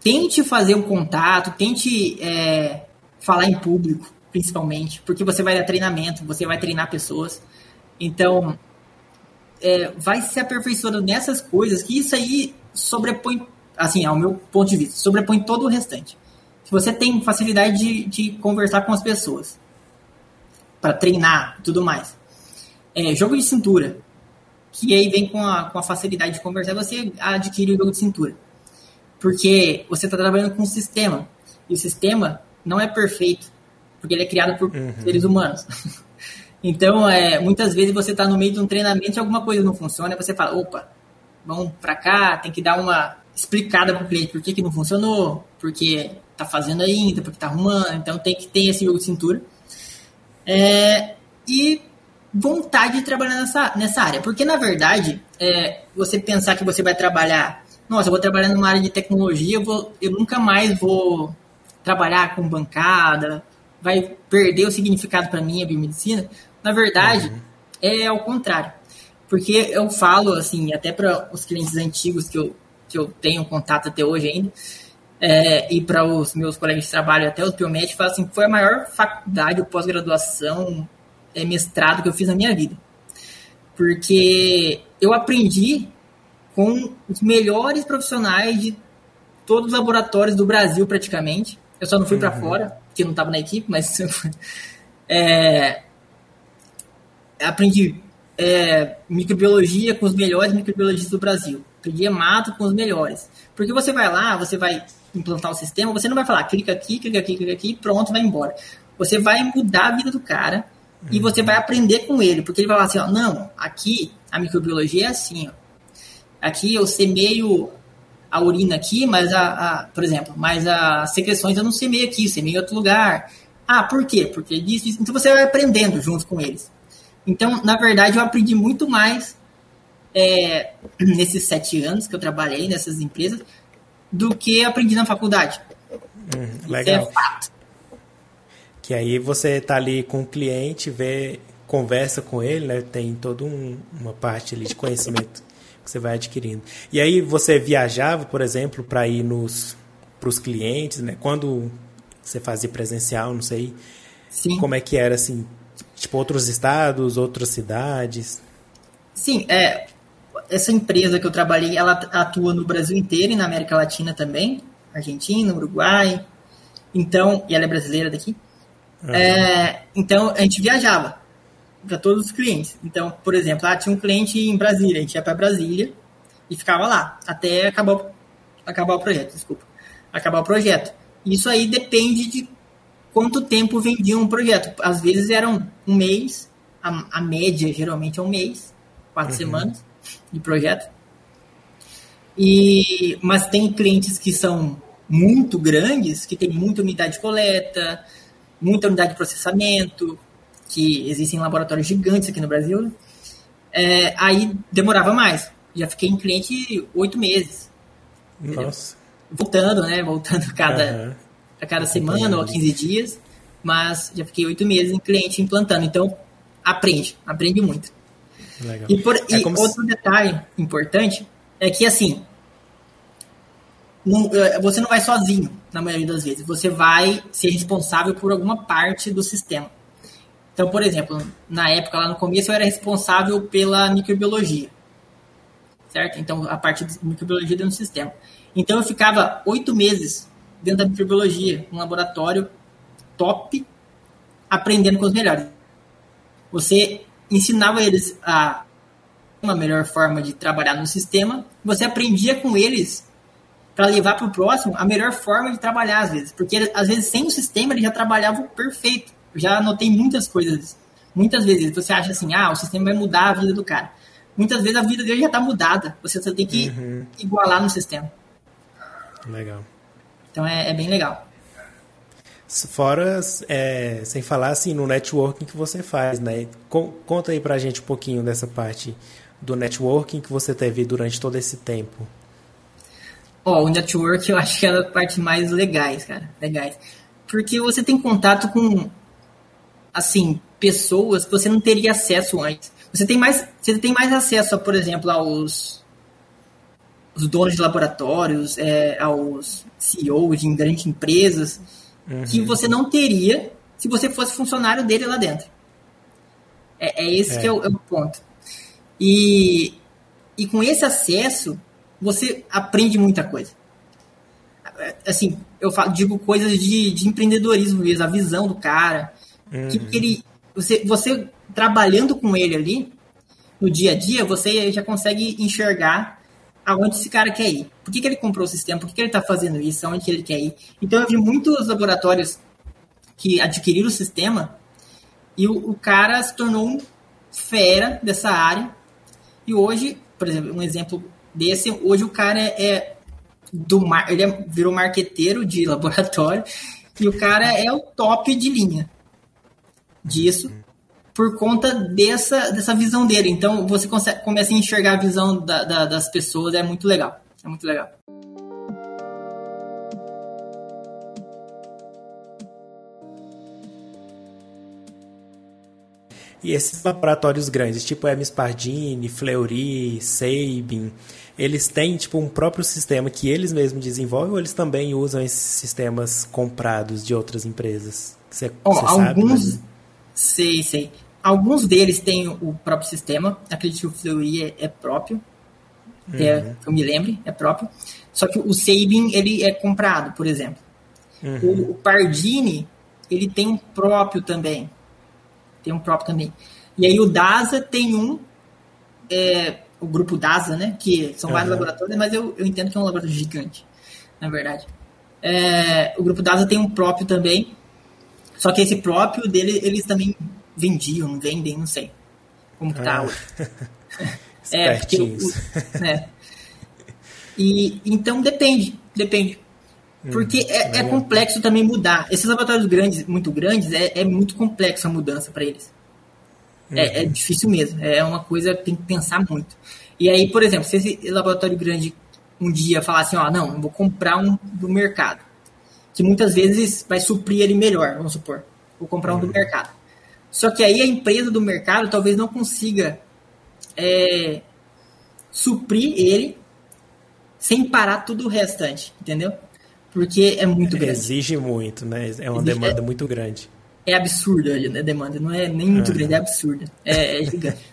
Tente fazer um contato, tente é, falar em público, principalmente, porque você vai dar treinamento, você vai treinar pessoas. Então, é, vai se aperfeiçoando nessas coisas, que isso aí sobrepõe, assim, ao meu ponto de vista, sobrepõe todo o restante. Se você tem facilidade de, de conversar com as pessoas, para treinar tudo mais, é, jogo de cintura, que aí vem com a, com a facilidade de conversar, você adquire o jogo de cintura. Porque você está trabalhando com um sistema, e o sistema não é perfeito, porque ele é criado por uhum. seres humanos. então, é, muitas vezes você está no meio de um treinamento e alguma coisa não funciona, você fala, opa, vamos para cá, tem que dar uma explicada para o cliente por que, que não funcionou, porque tá fazendo ainda, porque tá arrumando, então tem que ter esse jogo de cintura. É, e vontade de trabalhar nessa, nessa área. Porque, na verdade, é, você pensar que você vai trabalhar, nossa, eu vou trabalhar numa área de tecnologia, eu, vou, eu nunca mais vou trabalhar com bancada vai perder o significado para mim a biomedicina. Na verdade, uhum. é ao contrário. Porque eu falo, assim, até para os clientes antigos que eu, que eu tenho contato até hoje ainda, é, e para os meus colegas de trabalho, até os biomédicos, falo assim, foi a maior faculdade ou pós-graduação, é, mestrado que eu fiz na minha vida. Porque eu aprendi com os melhores profissionais de todos os laboratórios do Brasil, praticamente. Eu só não fui uhum. para fora, porque não estava na equipe, mas é, aprendi é, microbiologia com os melhores microbiologistas do Brasil. Aprendi hemato com os melhores. Porque você vai lá, você vai implantar o sistema, você não vai falar clica aqui, clica aqui, clica aqui, pronto, vai embora. Você vai mudar a vida do cara. E você vai aprender com ele, porque ele vai falar assim, ó, não, aqui a microbiologia é assim, ó. Aqui eu semeio a urina aqui, mas a, a, por exemplo, mas as secreções eu não semeio aqui, semeio em outro lugar. Ah, por quê? Porque disso, Então você vai aprendendo junto com eles. Então, na verdade, eu aprendi muito mais é, nesses sete anos que eu trabalhei nessas empresas do que aprendi na faculdade.
Hum, legal. Isso é fato. Que aí você tá ali com o cliente, vê, conversa com ele, né? Tem toda um, uma parte ali de conhecimento que você vai adquirindo. E aí você viajava, por exemplo, para ir nos para os clientes, né? Quando você fazia presencial, não sei. Sim. Como é que era assim, tipo outros estados, outras cidades?
Sim, é essa empresa que eu trabalhei, ela atua no Brasil inteiro e na América Latina também, Argentina, Uruguai. Então, e ela é brasileira daqui. Uhum. É, então, a gente viajava para todos os clientes. Então, por exemplo, ah, tinha um cliente em Brasília, a gente ia para Brasília e ficava lá até acabar, acabar o projeto, desculpa. Acabar o projeto. Isso aí depende de quanto tempo vendia um projeto. Às vezes eram um mês, a, a média geralmente é um mês, quatro uhum. semanas de projeto. E, mas tem clientes que são muito grandes, que tem muita unidade de coleta, muita unidade de processamento, que existem laboratórios gigantes aqui no Brasil, né? é, aí demorava mais. Já fiquei em cliente oito meses.
Nossa.
Voltando, né? Voltando cada, uhum. a cada semana ou 15 dias. Mas já fiquei oito meses em cliente implantando. Então, aprende, aprende muito. Legal. E, por, é e outro se... detalhe importante é que, assim, não, é, você não vai sozinho, na maioria das vezes. Você vai ser responsável por alguma parte do sistema. Então, por exemplo, na época, lá no começo, eu era responsável pela microbiologia. Certo? Então, a parte de microbiologia dentro do sistema. Então, eu ficava oito meses dentro da microbiologia, um laboratório top, aprendendo com os melhores. Você ensinava eles a uma melhor forma de trabalhar no sistema, você aprendia com eles para levar para o próximo a melhor forma de trabalhar às vezes, porque às vezes sem o sistema eles já trabalhavam perfeito. Eu já notei muitas coisas, muitas vezes você acha assim, ah, o sistema vai mudar a vida do cara. Muitas vezes a vida dele já está mudada, você só tem que uhum. igualar no sistema.
Legal.
Então é, é bem legal.
Fora, é, sem falar assim, no networking que você faz, né? Conta aí pra gente um pouquinho dessa parte do networking que você teve durante todo esse tempo.
Ó, o network eu acho que é a parte mais legais, cara. Legais. Porque você tem contato com, assim, pessoas que você não teria acesso antes. Você tem mais, você tem mais acesso, a, por exemplo, aos os donos de laboratórios, é, aos CEOs de grandes empresas uhum. que você não teria se você fosse funcionário dele lá dentro. É, é esse é. que é o, é o, ponto. E, e com esse acesso, você aprende muita coisa. Assim, eu falo, digo coisas de, de empreendedorismo mesmo, a visão do cara. Uhum. Que, que ele, você, você trabalhando com ele ali, no dia a dia, você já consegue enxergar aonde esse cara quer ir. Por que, que ele comprou o sistema? Por que, que ele está fazendo isso? Aonde que ele quer ir? Então, eu vi muitos laboratórios que adquiriram o sistema e o, o cara se tornou um fera dessa área. E hoje, por exemplo, um exemplo desse, hoje o cara é, é do mar, ele é, virou marqueteiro de laboratório e o cara é o top de linha disso por conta dessa, dessa visão dele. Então você consegue, começa a enxergar a visão da, da, das pessoas, é muito legal. É muito legal.
E esses laboratórios grandes, tipo Hermes Pardini, Fleury, Sabin, eles têm tipo um próprio sistema que eles mesmos desenvolvem ou eles também usam esses sistemas comprados de outras empresas?
Você, oh, você alguns, sabe, sei, sei. Alguns deles têm o próprio sistema. Acredito que o Fleury é, é próprio. É, uhum. É, eu me lembre, é próprio. Só que o Sabin, ele é comprado, por exemplo. Uhum. O, o, Pardini, ele tem um próprio também. Tem um próprio também. E aí o DASA tem um, é, o grupo DASA, né? Que são uhum. vários laboratórios, mas eu, eu entendo que é um laboratório gigante, na verdade. É, o grupo DASA tem um próprio também. Só que esse próprio dele, eles também vendiam, vendem, não sei como que tá. Ah. é, porque o, né? E então depende, depende. Porque é, é, complexo também mudar. Esses laboratórios grandes, muito grandes, é, é muito complexo a mudança para eles. É, é, uhum. difícil mesmo. É uma coisa que tem que pensar muito. E aí, por exemplo, se esse laboratório grande um dia falar assim, ó, não, vou comprar um do mercado, que muitas vezes vai suprir ele melhor, vamos supor. Vou comprar um do uhum. mercado. Só que aí a empresa do mercado talvez não consiga é, suprir ele sem parar tudo o restante, entendeu? Porque é muito grande.
Exige muito, né? É uma Exige, demanda é, muito grande.
É absurda a demanda, não é nem muito grande, é absurda. É, é gigante.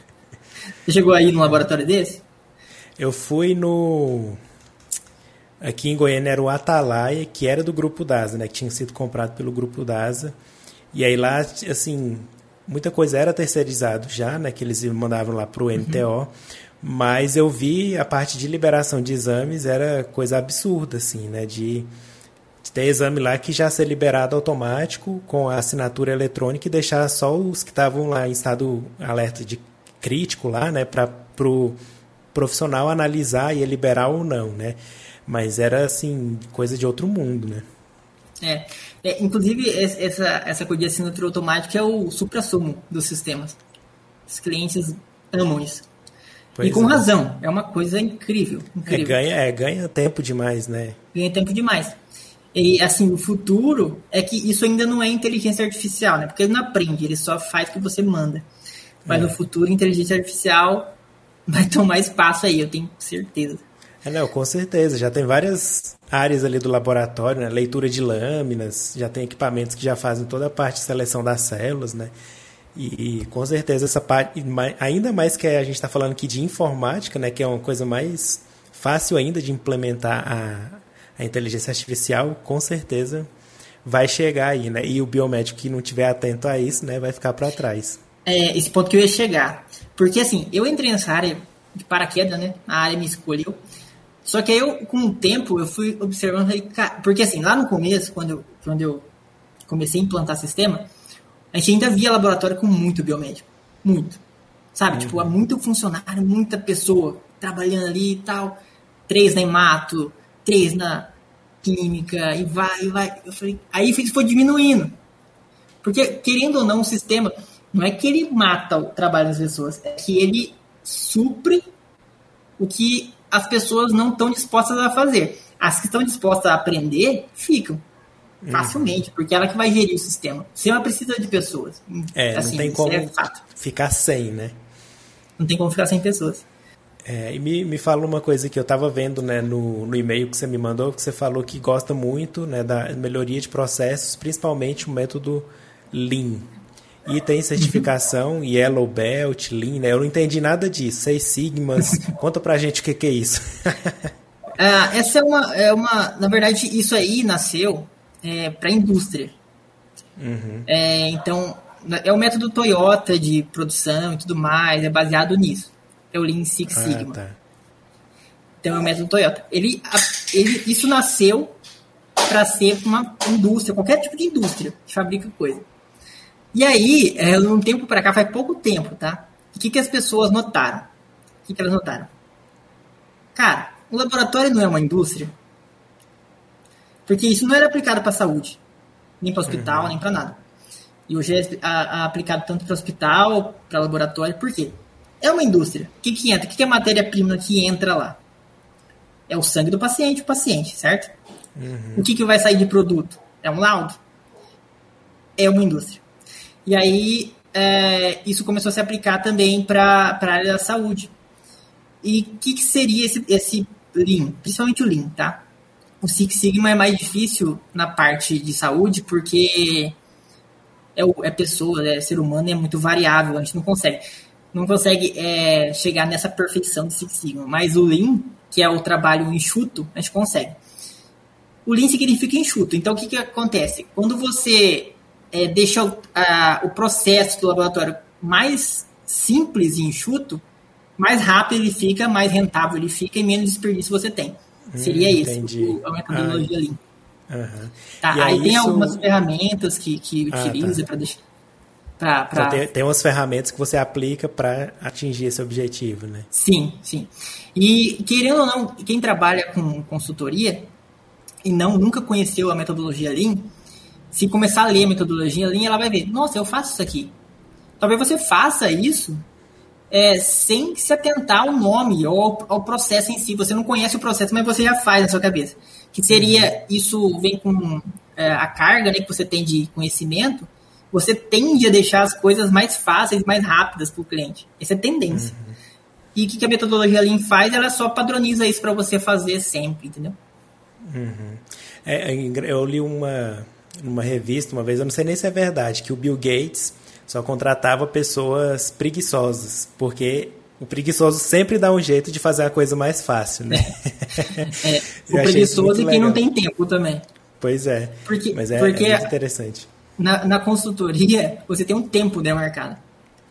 Você chegou aí no laboratório desse?
Eu fui no. Aqui em Goiânia era o Atalaia, que era do Grupo DASA, né? Que tinha sido comprado pelo Grupo DASA. E aí lá, assim, muita coisa era terceirizado já, né? Que eles mandavam lá para o NTO. Uhum. Mas eu vi a parte de liberação de exames era coisa absurda, assim, né? De, de ter exame lá que já ser liberado automático com a assinatura eletrônica e deixar só os que estavam lá em estado alerta de crítico lá, né? Para pro profissional analisar e liberar ou não, né? Mas era assim coisa de outro mundo, né?
É, é inclusive essa essa coisa de assinatura automática é o supra-sumo dos sistemas. Os clientes amam isso. Pois e com é. razão. É uma coisa incrível. É, incrível.
É, ganha, é, ganha tempo demais, né?
Ganha tempo demais. E, assim, o futuro é que isso ainda não é inteligência artificial, né? Porque ele não aprende, ele só faz o que você manda. Mas é. no futuro, inteligência artificial vai tomar espaço aí, eu tenho certeza.
É, não, com certeza. Já tem várias áreas ali do laboratório, né? Leitura de lâminas, já tem equipamentos que já fazem toda a parte de seleção das células, né? E, com certeza essa parte, ainda mais que a gente está falando aqui de informática, né, que é uma coisa mais fácil ainda de implementar a, a inteligência artificial, com certeza vai chegar aí, né? E o biomédico que não tiver atento a isso, né, vai ficar para trás.
É, esse ponto que eu ia chegar. Porque assim, eu entrei nessa área de paraquedas, né? A área me escolheu. Só que aí eu, com o tempo, eu fui observando, porque assim, lá no começo, quando eu, quando eu comecei a implantar sistema, a gente ainda via laboratório com muito biomédico. Muito. Sabe? Uhum. Tipo, há muito funcionário, muita pessoa trabalhando ali e tal. Três na hemato, três na química, e vai, e vai. Eu falei, aí foi diminuindo. Porque, querendo ou não, o sistema não é que ele mata o trabalho das pessoas, é que ele supre o que as pessoas não estão dispostas a fazer. As que estão dispostas a aprender, ficam. Uhum. facilmente, porque ela que vai gerir o sistema. O sistema precisa de pessoas.
É, assim, não tem como é ficar sem, né?
Não tem como ficar sem pessoas.
É, e me, me fala uma coisa que eu estava vendo né, no, no e-mail que você me mandou, que você falou que gosta muito né, da melhoria de processos, principalmente o método Lean. E tem certificação. Yellow Belt, Lean, né? Eu não entendi nada disso. Seis Sigmas. Conta pra gente o que, que é isso.
ah, essa é uma, é uma. Na verdade, isso aí nasceu é, para a indústria. Uhum. É, então, é o método Toyota de produção e tudo mais, é baseado nisso. É o Lean Six ah, Sigma. Tá. Então, é o método Toyota. Ele, ele, isso nasceu para ser uma indústria, qualquer tipo de indústria que fabrica coisa. E aí, é, um tempo para cá, faz pouco tempo, tá? O que, que as pessoas notaram? O que, que elas notaram? Cara, o laboratório não é uma indústria, porque isso não era aplicado para saúde, nem para hospital, uhum. nem para nada. E hoje é a, a aplicado tanto para hospital, para laboratório, por quê? É uma indústria. O que, que entra? O que, que é a matéria-prima que entra lá? É o sangue do paciente, o paciente, certo? Uhum. O que, que vai sair de produto? É um laudo? É uma indústria. E aí, é, isso começou a se aplicar também para a área da saúde. E o que, que, seria esse, esse Lean? Principalmente o Lean, tá? O Six Sigma é mais difícil na parte de saúde porque é, é pessoa, é ser humano, é muito variável, a gente não consegue não consegue é, chegar nessa perfeição do Six Sigma. Mas o Lean, que é o trabalho enxuto, a gente consegue. O Lean significa enxuto. Então, o que, que acontece? Quando você é, deixa o, a, o processo do laboratório mais simples e enxuto, mais rápido ele fica, mais rentável ele fica e menos desperdício você tem. Hum, Seria isso a metodologia ah, Lean. Uhum. Tá, aí, aí, tem isso... algumas ferramentas que, que ah, utiliza tá. para deixar Pra, pra...
Então, tem, tem umas ferramentas que você aplica para atingir esse objetivo, né?
Sim, sim. E querendo ou não, quem trabalha com consultoria e não nunca conheceu a metodologia Lean, se começar a ler a metodologia Lean, ela vai ver, nossa, eu faço isso aqui. Talvez você faça isso é, sem se atentar ao nome ou ao, ao, processo em si. Você não conhece o processo, mas você já faz na sua cabeça. Que seria, isso vem com é, a carga né, que você tem de conhecimento, você tende a deixar as coisas mais fáceis, mais rápidas para o cliente. Essa é a tendência. Uhum. E o que a metodologia Lean faz? Ela só padroniza isso para você fazer sempre, entendeu?
Uhum. É, é eu li uma, uma revista uma vez, eu não sei nem se é verdade, que o Bill Gates só contratava pessoas preguiçosas, porque o preguiçoso sempre dá um jeito de fazer a coisa mais fácil, né?
É, é o preguiçoso e quem não tem tempo também.
Pois é. Porque, mas é, porque é muito interessante
na, na consultoria, você tem um tempo demarcado.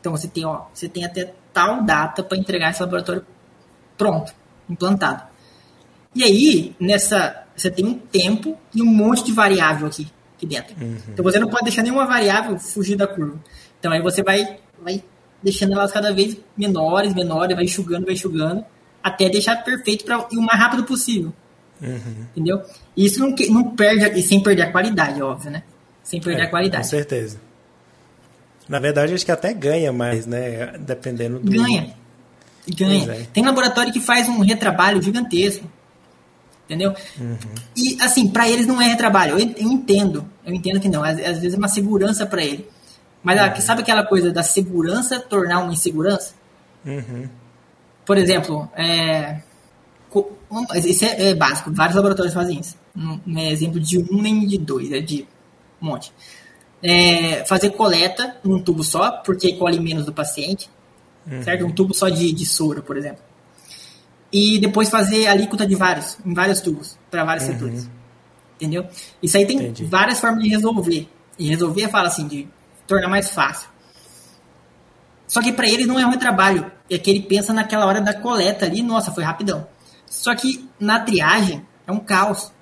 Então você tem, ó, você tem até tal data para entregar esse laboratório pronto, implantado. E aí, nessa, você tem um tempo e um monte de variável aqui, aqui dentro. Uhum. Então você não pode deixar nenhuma variável fugir da curva. Então aí você vai, vai deixando elas cada vez menores, menores, vai enxugando, vai enxugando, até deixar perfeito para o mais rápido possível. Uhum. Entendeu? E isso não, não perde, e sem perder a qualidade, óbvio, né? sem perder é, a qualidade.
Com certeza. Na verdade, acho que até ganha mais, né? Dependendo do.
Ganha. Ganha. É. Tem laboratório que faz um retrabalho gigantesco. Entendeu? Uhum. E, assim, para eles não é retrabalho. Eu, eu, entendo. Eu entendo que não. Às, às vezes é uma segurança para ele. Mas uhum. sabe aquela coisa da segurança tornar uma insegurança? Uhum. Por exemplo, é, isso é, é, básico. Vários laboratórios fazem isso. Não, não é exemplo de um nem de dois. É de um monte. É, fazer coleta num tubo só, porque colhe menos do paciente, uhum. certo? Um tubo só de, de soro, por exemplo. E depois fazer alíquota de vários, em vários tubos, para vários uhum. setores. Entendeu? Isso aí tem Entendi. várias formas de resolver. E resolver fala assim, de tornar mais fácil. Só que para ele não é um trabalho. É que ele pensa naquela hora da coleta ali, nossa, foi rapidão. Só que na triagem é um caos.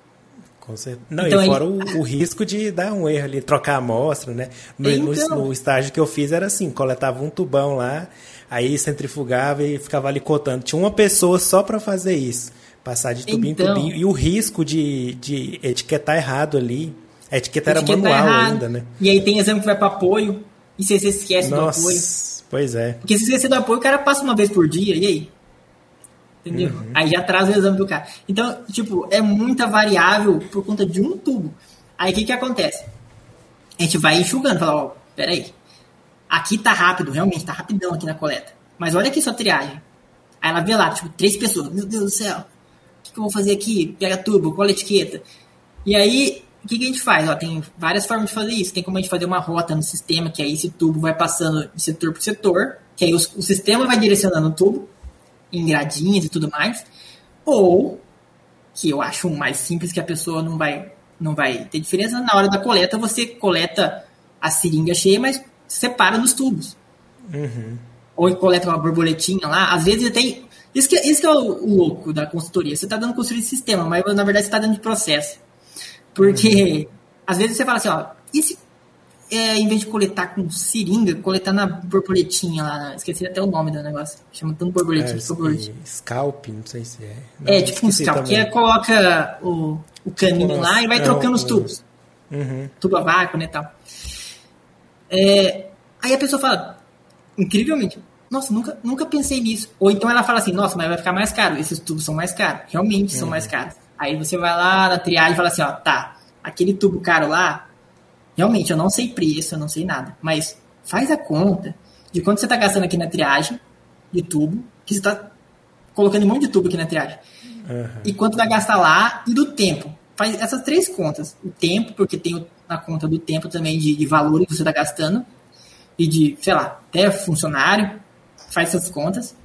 Com certeza. Não, então, e fora ele... o, o, risco de dar um erro ali, trocar a amostra, né? No, então... no, no, estágio que eu fiz era assim, coletava um tubão lá, aí centrifugava e ficava ali cotando. Tinha uma pessoa só para fazer isso. Passar de tubinho então... em tubinho. E o risco de, de etiquetar errado ali. A etiqueta era manual errado. ainda, né?
E aí tem exame que vai para apoio, e se você esquece
Nossa,
do apoio.
Pois é.
Porque se você esquecer do apoio, o cara passa uma vez por dia, e aí? Entendeu? Uhum. Aí já traz o exame do cara. Então, tipo, é muita variável por conta de um tubo. Aí o que, que acontece? A gente vai enxugando, fala, ó, peraí. Aqui tá rápido, realmente, tá rapidão aqui na coleta. Mas olha aqui sua triagem. Aí ela vê lá, tipo, três pessoas. Meu Deus do céu, o que, que eu vou fazer aqui? Pega tubo, cola etiqueta. E aí, o que, que a gente faz? Ó, tem várias formas de fazer isso. Tem como a gente fazer uma rota no sistema, que aí esse tubo vai passando de setor por setor, que aí o, o sistema vai direcionando o tubo em gradinhas e tudo mais, ou que eu acho mais simples que a pessoa não vai não vai ter diferença na hora da coleta você coleta a seringa cheia mas separa nos tubos uhum. ou coleta uma borboletinha lá às vezes tem isso que, isso que é o, o louco da consultoria você está dando construir de sistema mas na verdade você está dando de processo porque às vezes você fala assim ó e se é, em vez de coletar com seringa, coletar na borboletinha lá. Esqueci até o nome do negócio. Chama tanto borboletinha. É, borboletinha.
Scalp, não sei se é.
Não, é, tipo um scalp, também. que é, coloca o, o caninho tipo, lá e vai é, trocando os tubos. Uhum. Tubo a vácuo, né, tal. É, aí a pessoa fala, incrivelmente, nossa, nunca, nunca pensei nisso. Ou então ela fala assim, nossa, mas vai ficar mais caro. Esses tubos são mais caros. Realmente uhum. são mais caros. Aí você vai lá na triagem e fala assim, ó, tá, aquele tubo caro lá, Realmente, eu não sei preço, eu não sei nada. Mas faz a conta de quanto você está gastando aqui na triagem de tubo, que você está colocando um monte de tubo aqui na triagem, uhum. e quanto vai gastar lá, e do tempo. Faz essas três contas. O tempo, porque tem a conta do tempo também de, de valor que você está gastando, e de, sei lá, até funcionário, faz essas contas,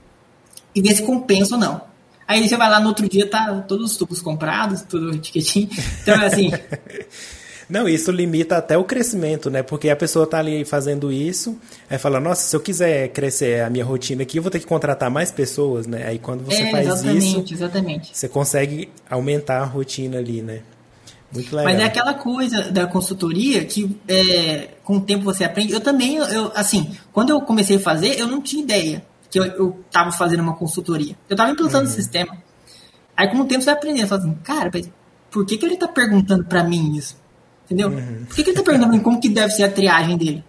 e vê se compensa ou não. Aí você vai lá no outro dia, tá todos os tubos comprados, tudo etiquetinho. Então, assim,
Não, isso limita até o crescimento, né? Porque a pessoa tá ali fazendo isso, aí fala, nossa, se eu quiser crescer a minha rotina aqui, eu vou ter que contratar mais pessoas, né? Aí quando você é, faz
exatamente,
isso,
exatamente.
você consegue aumentar a rotina ali, né?
Muito legal. Mas é aquela coisa da consultoria que é, com o tempo você aprende. Eu também, eu, assim, quando eu comecei a fazer, eu não tinha ideia que eu, eu tava fazendo uma consultoria. Eu tava implantando uhum. o sistema. Aí com o tempo você vai aprendendo, você fala assim, cara, por que, que ele tá perguntando para mim isso? Entendeu? Uhum. Por que, que ele tá perguntando como que deve ser a triagem dele?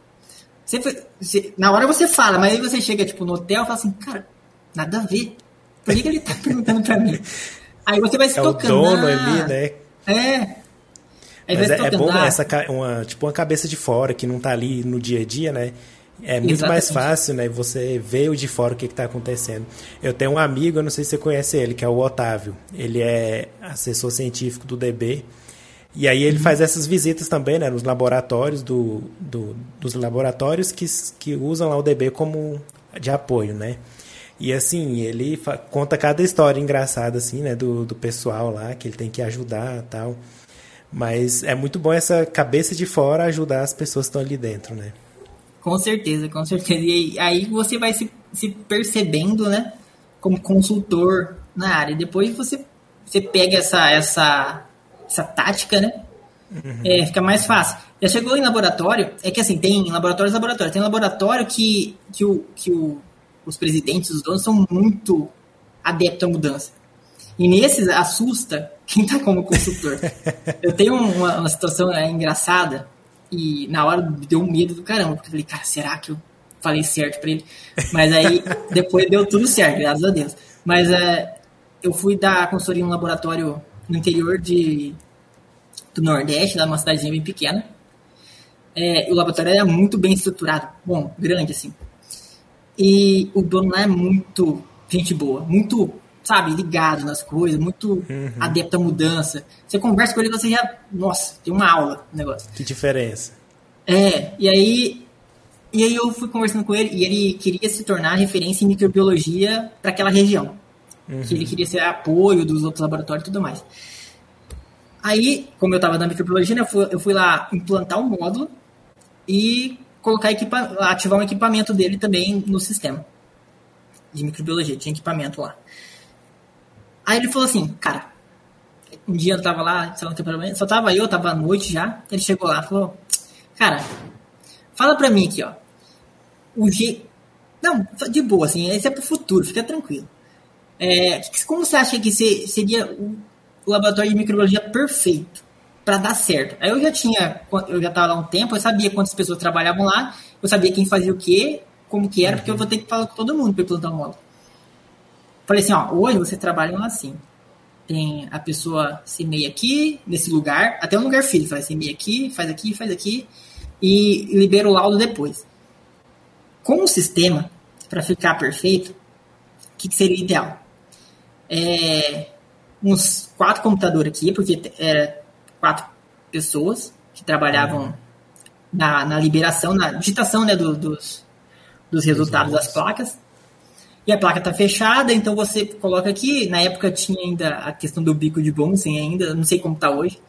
Você, você, na hora você fala, mas aí você chega tipo, no hotel e fala assim, cara, nada a ver. Por que, que ele tá perguntando pra mim? Aí você vai se
é
tocando.
O dono ah, ali, né?
É.
Aí mas é, é, bom ah, essa uma, tipo uma cabeça de fora que não tá ali no dia a dia, né? É muito Exatamente. mais fácil, né? Você ver o de fora o que está acontecendo. Eu tenho um amigo, eu não sei se você conhece ele, que é o Otávio. Ele é assessor científico do DB. E aí ele faz essas visitas também, né, nos laboratórios do, do, dos laboratórios que, que usam lá o DB como de apoio, né? E assim, ele conta cada história engraçada assim, né, do, do pessoal lá que ele tem que ajudar, tal. Mas é muito bom essa cabeça de fora ajudar as pessoas que estão ali dentro, né?
Com certeza, com certeza. E aí você vai se, se percebendo, né, como consultor na área. Depois você, você pega essa, essa essa tática, né? Uhum. É, fica mais fácil. Já chegou em laboratório, é que assim, tem laboratórios laboratórios. Tem laboratório que, que, o, que o, os presidentes, os donos, são muito adeptos à mudança. E nesses assusta quem está como consultor. eu tenho uma, uma situação é, engraçada e na hora deu um medo do caramba, porque eu falei, cara, será que eu falei certo para ele? Mas aí depois deu tudo certo, graças a Deus. Mas é, eu fui dar consultoria em um laboratório no interior de, do Nordeste, lá numa cidadezinha bem pequena. É, o laboratório era muito bem estruturado, bom, grande assim. E o dono lá é muito gente boa, muito, sabe, ligado nas coisas, muito uhum. adepto à mudança. Você conversa com ele você já, nossa, tem uma aula no negócio.
Que diferença.
É, e aí, e aí eu fui conversando com ele e ele queria se tornar referência em microbiologia para aquela região. Uhum. Que ele queria ser apoio dos outros laboratórios e tudo mais. Aí, como eu estava na microbiologia, né, eu, fui, eu fui lá implantar um módulo e colocar equipa ativar um equipamento dele também no sistema de microbiologia, tinha equipamento lá. Aí ele falou assim, cara, um dia eu tava lá, sei lá, só tava eu, tava à noite já, ele chegou lá falou, cara, fala pra mim aqui, ó, o G... Não, de boa, assim, esse é pro futuro, fica tranquilo. É, como você acha que seria o, laboratório de microbiologia perfeito para dar certo? Aí eu já tinha, eu já estava lá um tempo, eu sabia quantas pessoas trabalhavam lá, eu sabia quem fazia o quê, como que era, uhum. porque eu vou ter que falar com todo mundo para implantar um módulo. Falei assim, ó, hoje vocês trabalham assim. Tem a pessoa semeia aqui, nesse lugar, até um lugar físico, faz semeia aqui, faz aqui, faz aqui, e libera o laudo depois. Com o sistema, para ficar perfeito, o que, que seria ideal? é, uns quatro computadores aqui, porque era quatro pessoas que trabalhavam uhum. na, na liberação, na digitação né, do, dos, dos resultados das placas. E a placa está fechada, então você coloca aqui. Na época tinha ainda a questão do bico de Bunsen ainda, não sei como está hoje.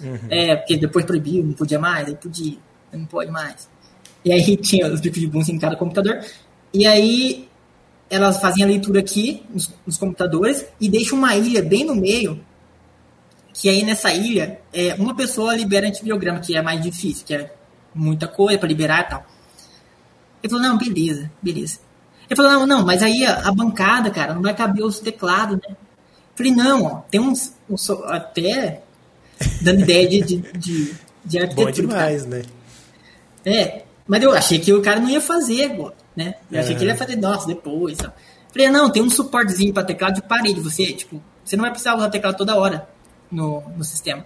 Uhum. É, porque depois proibiu, não podia mais, aí podia, não pode mais. E aí tinha os bicos de Bunsen em cada computador. E aí elas fazem a leitura aqui nos, nos, computadores e deixam uma ilha bem no meio, que aí nessa ilha é, uma pessoa libera antibiograma, que é mais difícil, que é muita coisa para liberar e tal. Ele falou, não, beleza, beleza. Ele falou, não, não, mas aí a, a bancada, cara, não vai caber os teclados, né? Falei, não, ó, tem uns, até dando ideia de, de, de, de arquitetura. Bom
demais, cara. né?
É, mas eu achei que o cara não ia fazer, né? Eu achei que ele ia fazer, nossa, depois. Falei, não, tem um suportezinho para teclado de parede. Você, tipo, você não vai precisar usar teclado toda hora no, no sistema.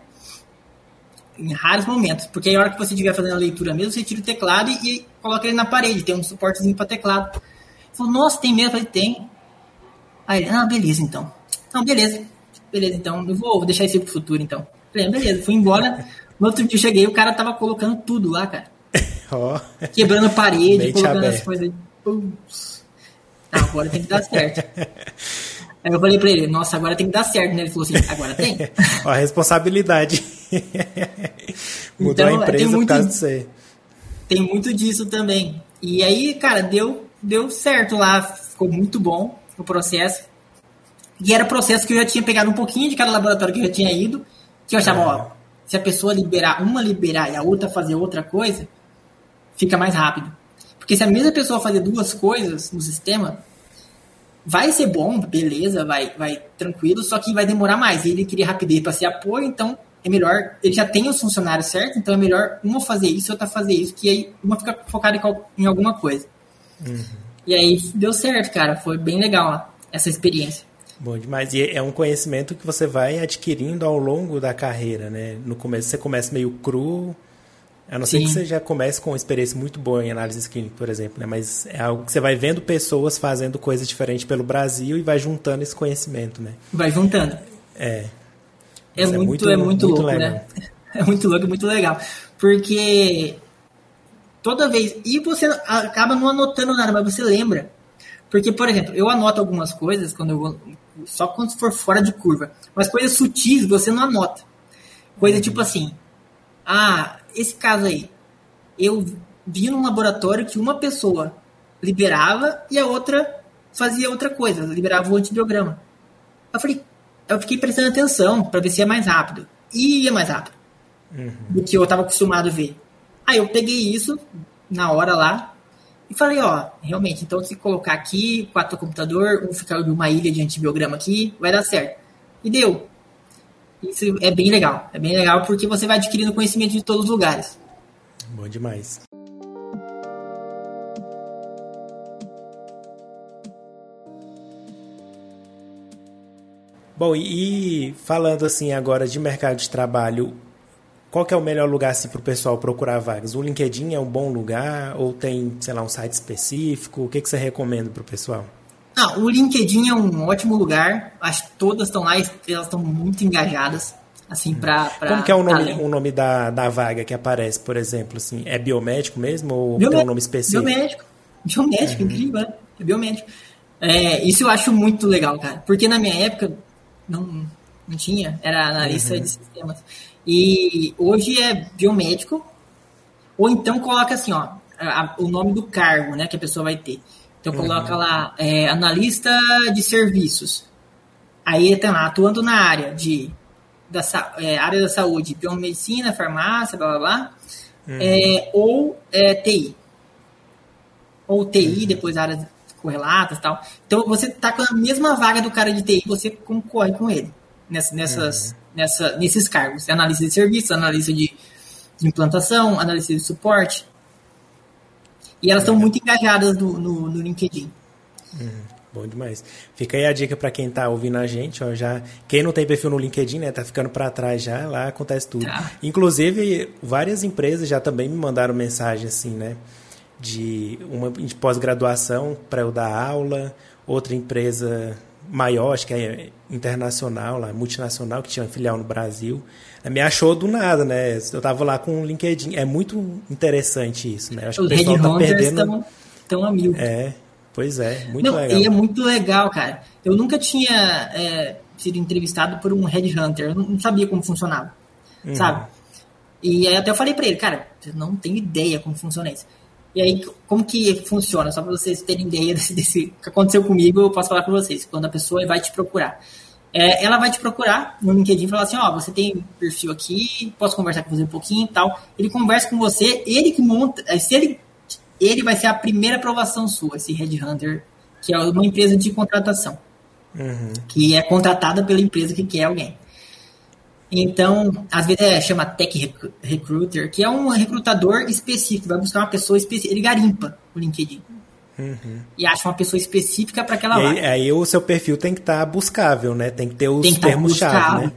em raros momentos, porque aí a hora que você estiver fazendo a leitura mesmo, você tira o teclado e, e coloca ele na parede, tem um suportezinho para teclado. Falou, nossa, tem mesmo? Eu falei, tem. Aí ele, ah, beleza então. Não, beleza. Beleza, então, eu vou, vou deixar isso aí pro futuro então. Falei, beleza, fui embora. No outro dia eu cheguei, o cara tava colocando tudo lá, cara. Oh. Quebrando parede, Mente colocando aberto. as coisas. Putz. Não, agora tem que dar certo. Aí eu falei pra ele, nossa, agora tem que dar certo, né? Ele falou assim, agora tem.
Ó, a responsabilidade. Mudou então, a empresa muito, por causa disso aí.
Tem muito disso também. E aí, cara, deu, deu certo lá, ficou muito bom o processo. E era processo que eu já tinha pegado um pouquinho de cada laboratório que eu já tinha ido, que eu achava, é. ó, se a pessoa liberar, uma liberar e a outra fazer outra coisa, fica mais rápido. Porque se a mesma pessoa fazer duas coisas no sistema, vai ser bom, beleza, vai, vai tranquilo, só que vai demorar mais. Ele queria rapidez para ser apoio, então é melhor. Ele já tem os funcionários certo, então é melhor uma fazer isso e outra fazer isso, que aí uma fica focada em, alguma coisa. Uhum. E aí deu certo, cara. Foi bem legal essa experiência.
Bom demais. E é um conhecimento que você vai adquirindo ao longo da carreira, né? No começo você começa meio cru, a não ser que você já comece com uma experiência muito boa em análise clínica, por exemplo, né? Mas é algo que você vai vendo pessoas fazendo coisas diferentes pelo Brasil e vai juntando esse conhecimento, né?
Vai juntando.
É.
É muito, é muito, é muito, muito louco, né? né? É muito louco, é muito legal. Porque toda vez. E você acaba não anotando nada, mas você lembra. Porque, por exemplo, eu anoto algumas coisas quando eu vou. Só quando for fora de curva. Mas coisas sutis você não anota. Coisa uhum. tipo assim. Ah, esse caso aí, eu vi num laboratório que uma pessoa liberava e a outra fazia outra coisa, liberava o antibiograma. Eu falei, eu fiquei prestando atenção para ver se ia mais rápido. E ia mais rápido uhum. do que eu estava acostumado a ver. Aí eu peguei isso na hora lá e falei, ó, realmente, então se colocar aqui, quatro computador, um ficar uma ilha de antibiograma aqui, vai dar certo. E deu. Isso é bem legal. É bem legal porque você vai adquirindo conhecimento de todos os lugares.
Bom demais. Bom, e falando assim agora de mercado de trabalho, qual que é o melhor lugar assim, para o pessoal procurar vagas? O LinkedIn é um bom lugar ou tem, sei lá, um site específico? O que, que você recomenda para o pessoal?
Ah, o LinkedIn é um ótimo lugar. Acho que todas estão lá, elas estão muito engajadas. Assim, pra, pra
Como que é o nome, o nome da, da vaga que aparece, por exemplo? Assim, é biomédico mesmo ou Biomédico, tem um nome específico?
Biomédico. Biomédico, uhum. incrível, né? É biomédico. É, isso eu acho muito legal, cara. Porque na minha época não, não tinha, era analista uhum. de sistemas. E hoje é biomédico, ou então coloca assim, ó, a, o nome do cargo, né, que a pessoa vai ter. Então coloca uhum. lá é, analista de serviços. Aí tem lá, atuando na área de da é, área da saúde, biomedicina, farmácia, blá blá blá, uhum. é, ou é, TI. Ou TI, uhum. depois áreas correlatas e tal. Então você tá com a mesma vaga do cara de TI, você concorre com ele nessas, nessas, uhum. nessa, nesses cargos. Analista de serviços, analista de, de implantação, analista de suporte. E elas estão muito engajadas no, no, no LinkedIn.
Hum, bom demais. Fica aí a dica para quem está ouvindo a gente, ó, já quem não tem perfil no LinkedIn, né, tá ficando para trás já, lá acontece tudo. Tá. Inclusive, várias empresas já também me mandaram mensagem assim, né, de uma de pós-graduação para eu dar aula, outra empresa maior, acho que é internacional, lá, multinacional, que tinha filial no Brasil, me achou do nada, né? Eu tava lá com o LinkedIn. É muito interessante isso, né?
Acho Os que o pessoal tá perdendo. Estão a mil.
É, pois é, muito Não, legal.
E é muito legal, cara. Eu nunca tinha é, sido entrevistado por um headhunter. Eu não sabia como funcionava, uhum. sabe? E aí até eu falei pra ele, cara, eu não tenho ideia como funciona isso. E aí, como que funciona? Só para vocês terem ideia desse, desse que aconteceu comigo, eu posso falar com vocês. Quando a pessoa vai te procurar. É, ela vai te procurar no LinkedIn e falar assim, ó, oh, você tem perfil aqui, posso conversar com você um pouquinho e tal. Ele conversa com você, ele que monta, é, se ele, ele vai ser a primeira aprovação sua, esse Headhunter, que é uma empresa de contratação, uhum. que é contratada pela empresa que quer alguém. Então, às vezes é, chama Tech Recruiter, que é um recrutador específico, vai buscar uma pessoa específica, ele garimpa o LinkedIn. Uhum. E acha uma pessoa específica para aquela
vaga. Aí o seu perfil tem que estar tá buscável, né? Tem que ter os tá termos-chave, né?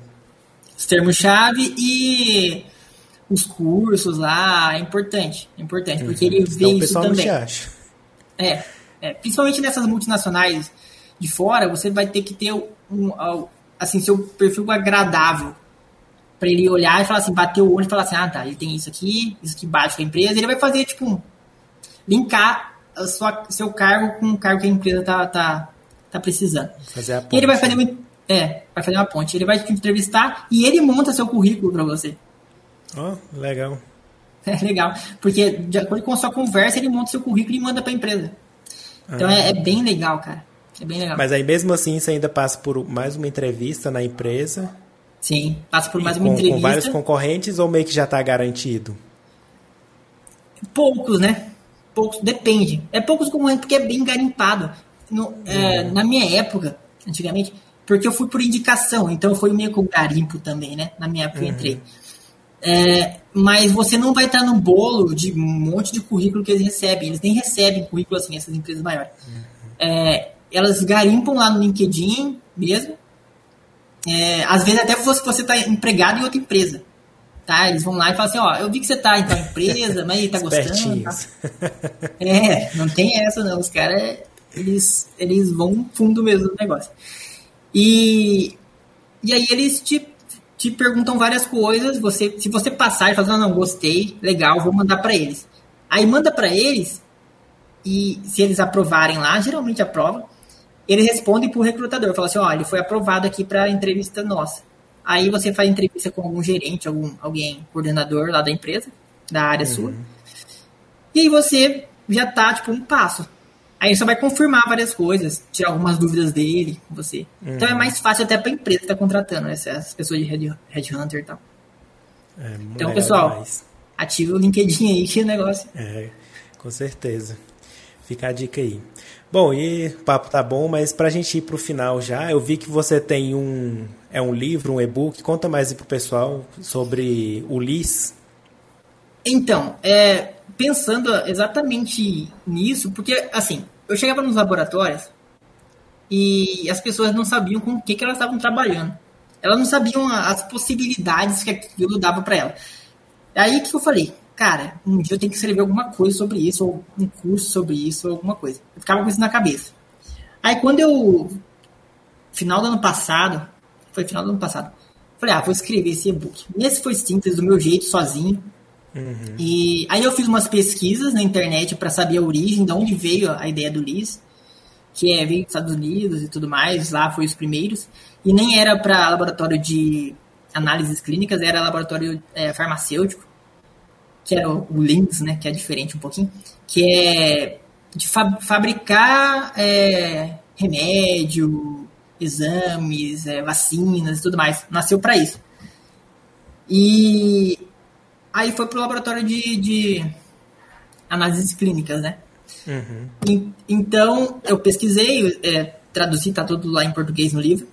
Os termos-chave e os cursos lá, é importante. É importante, uhum. porque ele vê então, isso também. Acha. É, é, principalmente nessas multinacionais de fora, você vai ter que ter um, assim, seu perfil agradável para ele olhar e falar assim, bater o olho e falar assim, ah, tá, ele tem isso aqui, isso aqui bate com a empresa, ele vai fazer, tipo, linkar a sua, seu cargo com o cargo que a empresa tá, tá, tá precisando.
Fazer a ponte.
E ele vai fazer uma, é, vai fazer uma ponte. Ele vai te entrevistar e ele monta seu currículo para você.
Ó, oh, legal.
É legal, porque de acordo com a sua conversa, ele monta seu currículo e manda para a empresa. Então ah. é, é, bem legal, cara. É bem legal.
Mas aí mesmo assim você ainda passa por mais uma entrevista na empresa.
Sim, passa por mais uma
com,
entrevista.
Com vários concorrentes ou meio que já está garantido?
Poucos, né? Poucos, depende. É poucos concorrentes porque é bem garimpado. No, é, uhum. Na minha época, antigamente, porque eu fui por indicação, então foi meio com garimpo também, né? Na minha época uhum. eu entrei. É, mas você não vai estar no bolo de um monte de currículo que eles recebem. Eles nem recebem currículo assim, essas empresas maiores. Uhum. É, elas garimpam lá no LinkedIn mesmo. É, às vezes até você está empregado em outra empresa. Tá? Eles vão lá e falam assim, ó, eu vi que você está em tal empresa, mas tá gostando. Tá? É, não tem essa não. Os caras, eles, eles vão fundo mesmo no negócio. E, e aí eles te, te perguntam várias coisas. Você, se você passar e falar, não, não, gostei, legal, vou mandar para eles. Aí manda para eles e se eles aprovarem lá, geralmente aprovam, ele responde para o recrutador, fala assim, ó, ele foi aprovado aqui para entrevista nossa. Aí você faz entrevista com algum gerente, algum alguém coordenador lá da empresa, da área uhum. sua. E aí você já tá tipo um passo. Aí você vai confirmar várias coisas, tirar algumas dúvidas dele com você. Uhum. Então é mais fácil até para a empresa que tá contratando essas pessoas de headhunter e tal. É, então, pessoal, demais. ative o LinkedIn aí que o negócio.
É, com certeza. Fica a dica aí. Bom, e o papo tá bom, mas para a gente ir para o final já, eu vi que você tem um é um livro, um e-book. Conta mais para o pessoal sobre o LIS.
Então, é, pensando exatamente nisso, porque assim, eu chegava nos laboratórios e as pessoas não sabiam com o que, que elas estavam trabalhando. Elas não sabiam as possibilidades que aquilo dava para elas. Aí que eu falei, cara, um dia eu tenho que escrever alguma coisa sobre isso, ou um curso sobre isso, ou alguma coisa. Eu ficava com isso na cabeça. Aí quando eu. Final do ano passado, foi final do ano passado, falei, ah, vou escrever esse e-book. Esse foi simples, do meu jeito, sozinho. Uhum. E aí eu fiz umas pesquisas na internet para saber a origem, de onde veio a ideia do LIS, que é veio dos Estados Unidos e tudo mais, lá foi os primeiros. E nem era para laboratório de análises clínicas, era laboratório é, farmacêutico que era o, Links, né, que é diferente um pouquinho, que é de fa fabricar é, remédio, exames, é, vacinas e tudo mais. Nasceu para isso. E aí foi pro laboratório de, de análises clínicas, né? Uhum. E, então, eu pesquisei, é, traduzi, tá tudo lá em português no livro,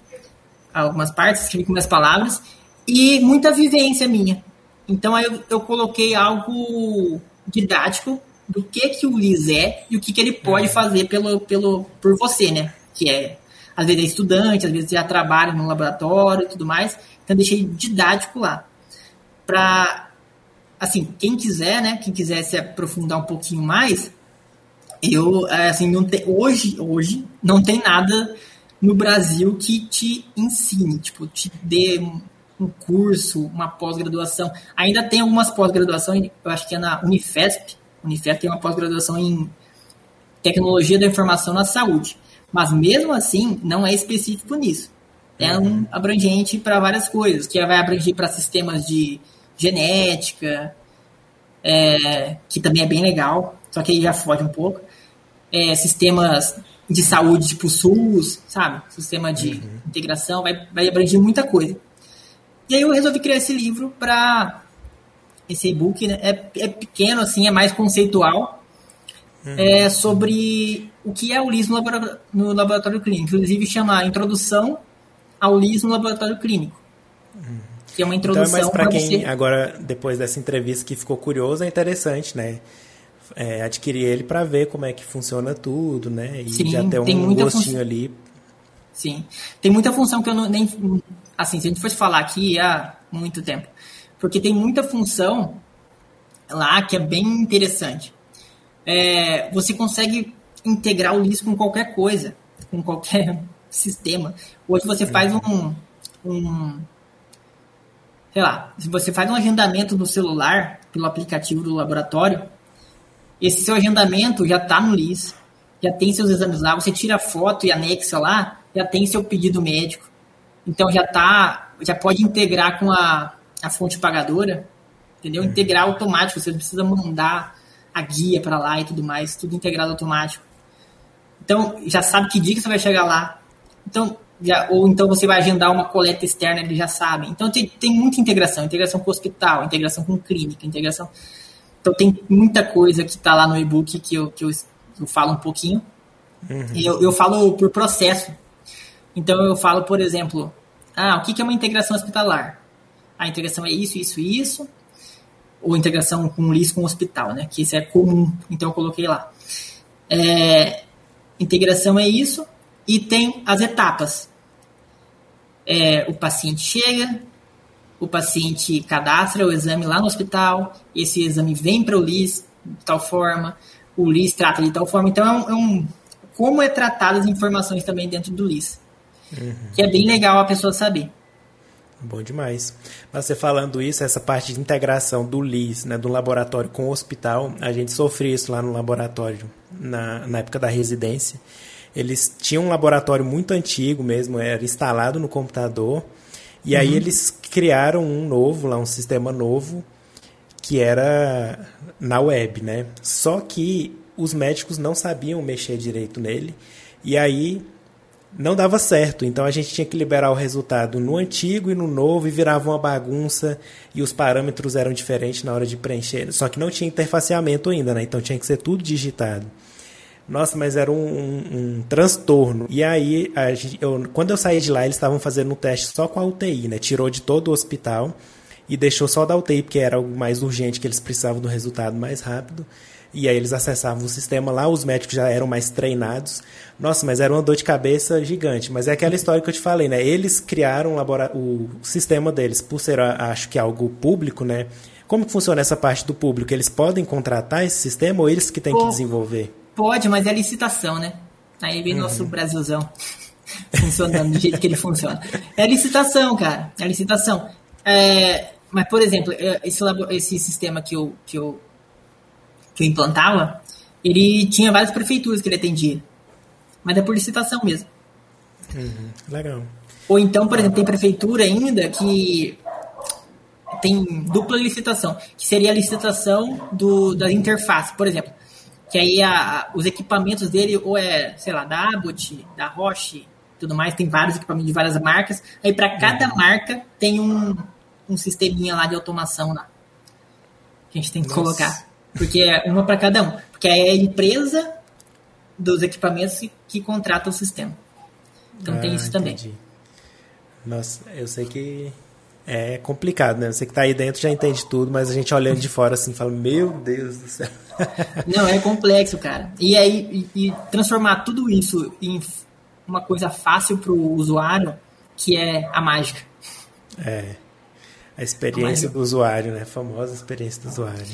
algumas partes, escrevi com minhas palavras, e muita vivência minha. Então aí eu, eu coloquei algo didático do que que o LIS é e o que, que ele pode uhum. fazer pelo, pelo, por você, né? Que é, às vezes é estudante, às vezes já trabalha no laboratório e tudo mais. Então deixei didático lá. Para, assim, quem quiser, né? Quem quiser se aprofundar um pouquinho mais, eu, é, assim, não tem, hoje, hoje, não tem nada no Brasil que te ensine, tipo, te dê um curso, uma pós-graduação. Ainda tem algumas pós-graduações, eu acho que é na Unifesp. Unifesp tem uma pós-graduação em tecnologia da informação na saúde. Mas mesmo assim, não é específico nisso. É um uhum. abrangente para várias coisas, que vai abranger para sistemas de genética, é, que também é bem legal, só que aí já foge um pouco. É, sistemas de saúde tipo SUS, sabe? Sistema de uhum. integração, vai, vai abranger muita coisa. E aí eu resolvi criar esse livro para esse e-book, né? É, é pequeno, assim, é mais conceitual. Uhum. É sobre o que é o LIS no laboratório, no laboratório clínico. Inclusive chama Introdução ao LIS no Laboratório Clínico. Uhum. Que é uma introdução
então, mas para quem você... agora, depois dessa entrevista que ficou curioso, é interessante, né? É, adquirir ele para ver como é que funciona tudo, né? E Sim, já ter um gostinho ali.
Sim. Tem muita função que eu não, nem assim, se a gente fosse falar aqui há muito tempo. porque tem muita função lá que é bem interessante. É, você consegue integrar o LIS com qualquer coisa, com qualquer sistema. Hoje você faz um, um sei lá, se você faz um agendamento no celular pelo aplicativo do laboratório, esse seu agendamento já está no LIS, já tem seus exames lá, você tira a foto e anexa lá, já tem seu pedido médico. Então já tá, já pode integrar com a, a fonte pagadora, entendeu? Integrar automático, você não precisa mandar a guia para lá e tudo mais, tudo integrado automático. Então já sabe que dia que você vai chegar lá. Então já, ou então você vai agendar uma coleta externa, eles já sabem. Então tem, tem muita integração, integração com o hospital, integração com clínica, integração. Então tem muita coisa que está lá no e-book que eu, que eu, eu falo um pouquinho. Uhum. Eu, eu falo por processo. Então eu falo, por exemplo, ah, o que é uma integração hospitalar? A integração é isso, isso e isso. Ou integração com o LIS com o hospital, né? Que isso é comum. Então eu coloquei lá. É, integração é isso. E tem as etapas é, o paciente chega, o paciente cadastra o exame lá no hospital, esse exame vem para o LIS de tal forma, o LIS trata de tal forma. Então, é um, é um como é tratado as informações também dentro do LIS. Uhum. Que é bem legal a pessoa saber.
Bom demais. Mas você falando isso, essa parte de integração do LIS, né, do laboratório com o hospital, a gente sofreu isso lá no laboratório na, na época da residência. Eles tinham um laboratório muito antigo mesmo, era instalado no computador. E uhum. aí eles criaram um novo, lá um sistema novo, que era na web, né? Só que os médicos não sabiam mexer direito nele. E aí não dava certo. Então a gente tinha que liberar o resultado no antigo e no novo e virava uma bagunça e os parâmetros eram diferentes na hora de preencher. Só que não tinha interfaceamento ainda, né? Então tinha que ser tudo digitado. Nossa, mas era um, um, um transtorno. E aí, gente, eu, quando eu saí de lá, eles estavam fazendo um teste só com a UTI, né? Tirou de todo o hospital e deixou só da UTI, porque era o mais urgente, que eles precisavam do resultado mais rápido. E aí eles acessavam o sistema lá, os médicos já eram mais treinados. Nossa, mas era uma dor de cabeça gigante. Mas é aquela história que eu te falei, né? Eles criaram o sistema deles, por ser, acho que algo público, né? Como que funciona essa parte do público? Eles podem contratar esse sistema ou eles que têm que desenvolver?
Pode, mas é licitação, né? Aí vem uhum. nosso Brasilzão funcionando do jeito que ele funciona. É licitação, cara. É licitação. É, mas, por exemplo, é, esse, esse sistema que eu, que, eu, que eu implantava, ele tinha várias prefeituras que ele atendia. Mas é por licitação mesmo.
Uhum. Legal.
Ou então, por exemplo, tem prefeitura ainda que tem dupla licitação, que seria a licitação do, da interface. Por exemplo, que aí a, os equipamentos dele ou é, sei lá, da Abbott, da Roche, tudo mais, tem vários equipamentos de várias marcas. Aí para cada uhum. marca tem um, um sisteminha lá de automação lá. Que a gente tem que Nossa. colocar. Porque é uma para cada um. Porque é a empresa dos equipamentos que, que contrata o sistema. Então ah, tem isso também. Entendi.
Nossa, eu sei que é complicado, né? Você que tá aí dentro já entende tudo, mas a gente olhando de fora assim fala, meu Deus do céu.
Não, é complexo, cara. E aí, e, e transformar tudo isso em uma coisa fácil para o usuário, que é a mágica.
É. A experiência a do usuário, né? A famosa experiência do usuário.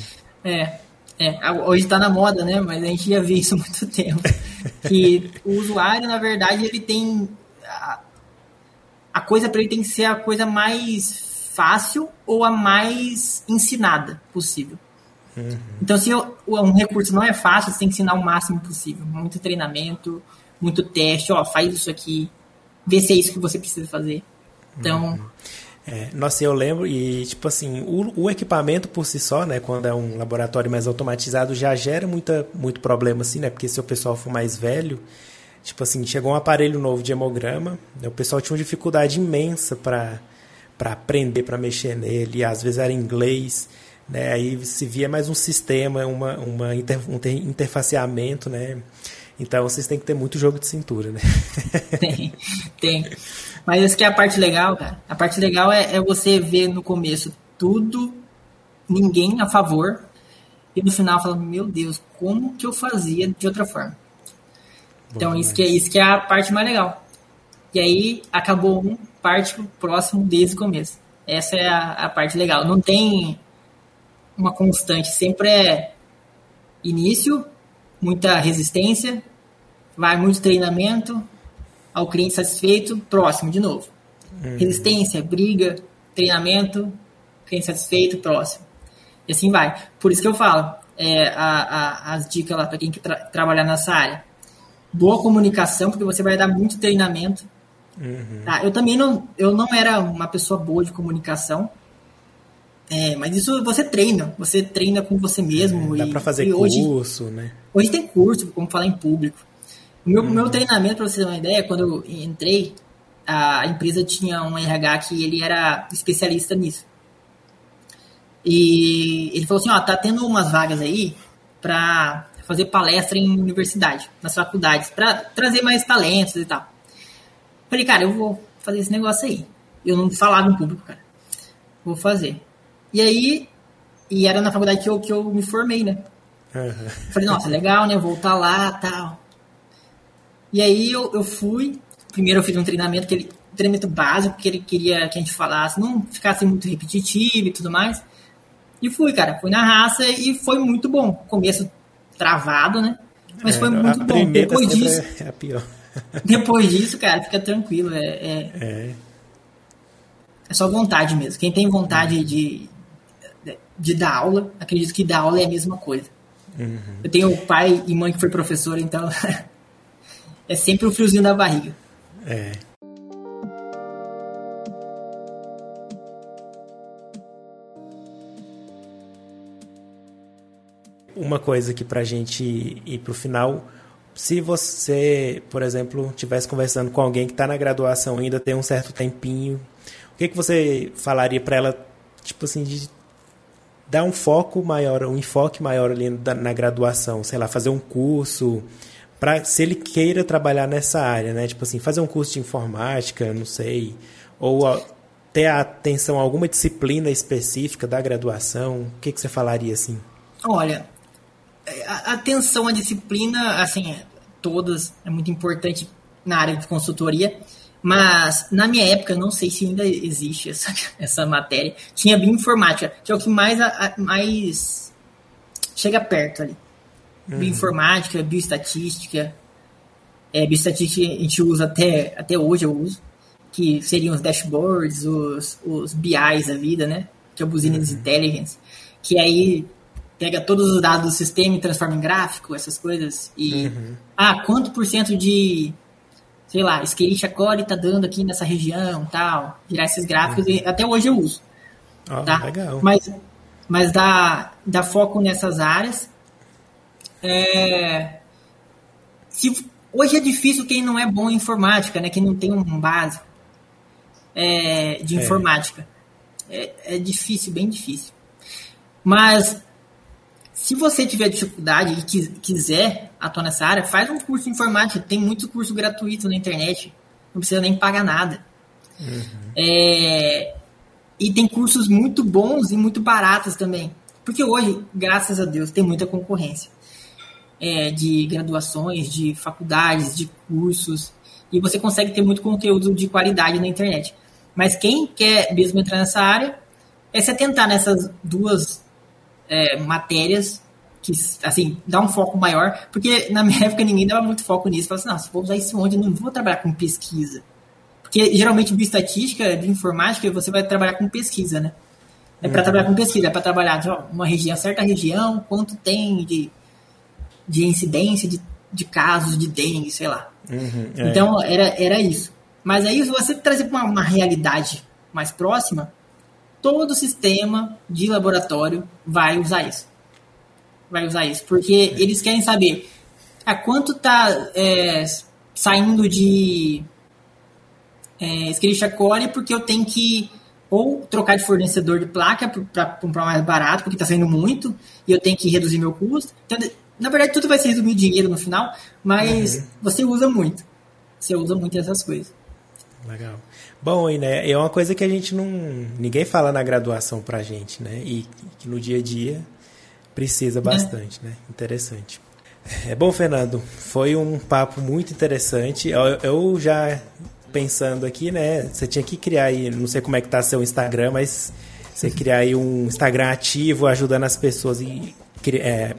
É. É, hoje está na moda, né? Mas a gente já viu isso há muito tempo. Que o usuário, na verdade, ele tem. A, a coisa para ele tem que ser a coisa mais fácil ou a mais ensinada possível. Uhum. Então, se um recurso não é fácil, você tem que ensinar o máximo possível. Muito treinamento, muito teste, ó, faz isso aqui, vê se é isso que você precisa fazer. Então. Uhum.
É, nossa, eu lembro, e tipo assim, o, o, equipamento por si só, né, quando é um laboratório mais automatizado, já gera muita, muito problema, assim, né, porque se o pessoal for mais velho, tipo assim, chegou um aparelho novo de hemograma, né, o pessoal tinha uma dificuldade imensa para aprender, para mexer nele, às vezes era inglês, né? Aí se via mais um sistema, uma, uma inter, um interfaceamento, né? Então vocês têm que ter muito jogo de cintura, né?
Tem, tem. Mas essa que é a parte legal, cara. A parte legal é, é você ver no começo tudo, ninguém a favor, e no final falando, meu Deus, como que eu fazia de outra forma? Então isso que, é, isso que é a parte mais legal. E aí acabou um, parte pro próximo desde o começo. Essa é a, a parte legal. Não tem uma constante, sempre é início, muita resistência, vai muito treinamento, ao cliente satisfeito, próximo de novo. Uhum. Resistência, briga, treinamento, cliente satisfeito, próximo. E assim vai. Por isso que eu falo, é, a, a, as dicas lá para quem quer tra trabalhar nessa área. Boa comunicação, porque você vai dar muito treinamento. Uhum. Tá? Eu também não, eu não era uma pessoa boa de comunicação. É, mas isso você treina, você treina com você mesmo.
É, dá para fazer curso, hoje, né?
Hoje tem curso, como falar em público. Meu, uhum. meu treinamento, para você ter uma ideia, quando eu entrei, a empresa tinha um RH que ele era especialista nisso. E ele falou assim, ó, tá tendo umas vagas aí para fazer palestra em universidade, nas faculdades, para trazer mais talentos e tal. Falei, cara, eu vou fazer esse negócio aí. Eu não falava em público, cara. Vou fazer. E aí, e era na faculdade que eu, que eu me formei, né? Uhum. Falei, nossa, legal, né? Voltar lá tal. E aí eu, eu fui. Primeiro eu fiz um treinamento, que ele, um treinamento básico, que ele queria que a gente falasse, não ficasse muito repetitivo e tudo mais. E fui, cara. Fui na raça e foi muito bom. Começo travado, né? Mas é, foi muito bom. Depois disso. É a pior. depois disso, cara, fica tranquilo. É, é, é. é só vontade mesmo. Quem tem vontade de, de dar aula, acredito que dar aula é a mesma coisa. Uhum. Eu tenho pai e mãe que foi professor, então é sempre um friozinho da barriga. É.
Uma coisa que pra gente ir pro final, se você, por exemplo, estivesse conversando com alguém que está na graduação ainda tem um certo tempinho, o que, que você falaria para ela, tipo assim, de dar um foco maior, um enfoque maior ali na, na graduação, sei lá, fazer um curso, para se ele queira trabalhar nessa área, né? Tipo assim, fazer um curso de informática, não sei, ou ter atenção a alguma disciplina específica da graduação, o que, que você falaria assim?
Olha, a atenção à disciplina, assim, todas é muito importante na área de consultoria, mas na minha época, não sei se ainda existe essa, essa matéria, tinha bioinformática, que é o que mais, mais chega perto ali. Uhum. Bioinformática, bioestatística. É, bioestatística a gente usa até, até hoje, eu uso. Que seriam os dashboards, os, os BIs da vida, né? Que é o Business uhum. Intelligence. Que aí pega todos os dados do sistema e transforma em gráfico, essas coisas. E, uhum. ah, quanto por cento de sei lá, Escherichia coli tá dando aqui nessa região, tal, virar esses gráficos, uhum. e até hoje eu uso. Oh, tá? Legal. Mas, mas dá, dá foco nessas áreas. É, se, hoje é difícil quem não é bom em informática, né? Quem não tem um básico é, de é. informática. É, é difícil, bem difícil. Mas se você tiver dificuldade e quiser atuar nessa área, faz um curso de informática. Tem muito curso gratuito na internet. Não precisa nem pagar nada. Uhum. É, e tem cursos muito bons e muito baratos também. Porque hoje, graças a Deus, tem muita concorrência. É, de graduações, de faculdades, de cursos. E você consegue ter muito conteúdo de qualidade na internet. Mas quem quer mesmo entrar nessa área, é se atentar nessas duas é, matérias que, assim, dá um foco maior, porque na minha época ninguém dava muito foco nisso. Falava assim, não, se vou usar isso onde, eu não vou trabalhar com pesquisa. Porque geralmente bioestatística, de informática, você vai trabalhar com pesquisa, né? É para uhum. trabalhar com pesquisa, é para trabalhar ó, uma região, certa região, quanto tem de, de incidência de, de casos de dengue, sei lá. Uhum, é. Então era, era isso. Mas aí, se você trazer para uma, uma realidade mais próxima, todo sistema de laboratório vai usar isso. Vai usar isso, porque eles querem saber a quanto está é, saindo de é, Escherichia coli, porque eu tenho que ou trocar de fornecedor de placa para comprar mais barato, porque está saindo muito, e eu tenho que reduzir meu custo. Então, na verdade, tudo vai ser resumir dinheiro no final, mas uhum. você usa muito. Você usa muito essas coisas.
Legal. Bom, e né, é uma coisa que a gente não. ninguém fala na graduação pra gente, né? E que no dia a dia precisa bastante, é. né? Interessante. É bom, Fernando, foi um papo muito interessante. Eu, eu já pensando aqui, né? Você tinha que criar aí, não sei como é que tá seu Instagram, mas você criar aí um Instagram ativo, ajudando as pessoas e é,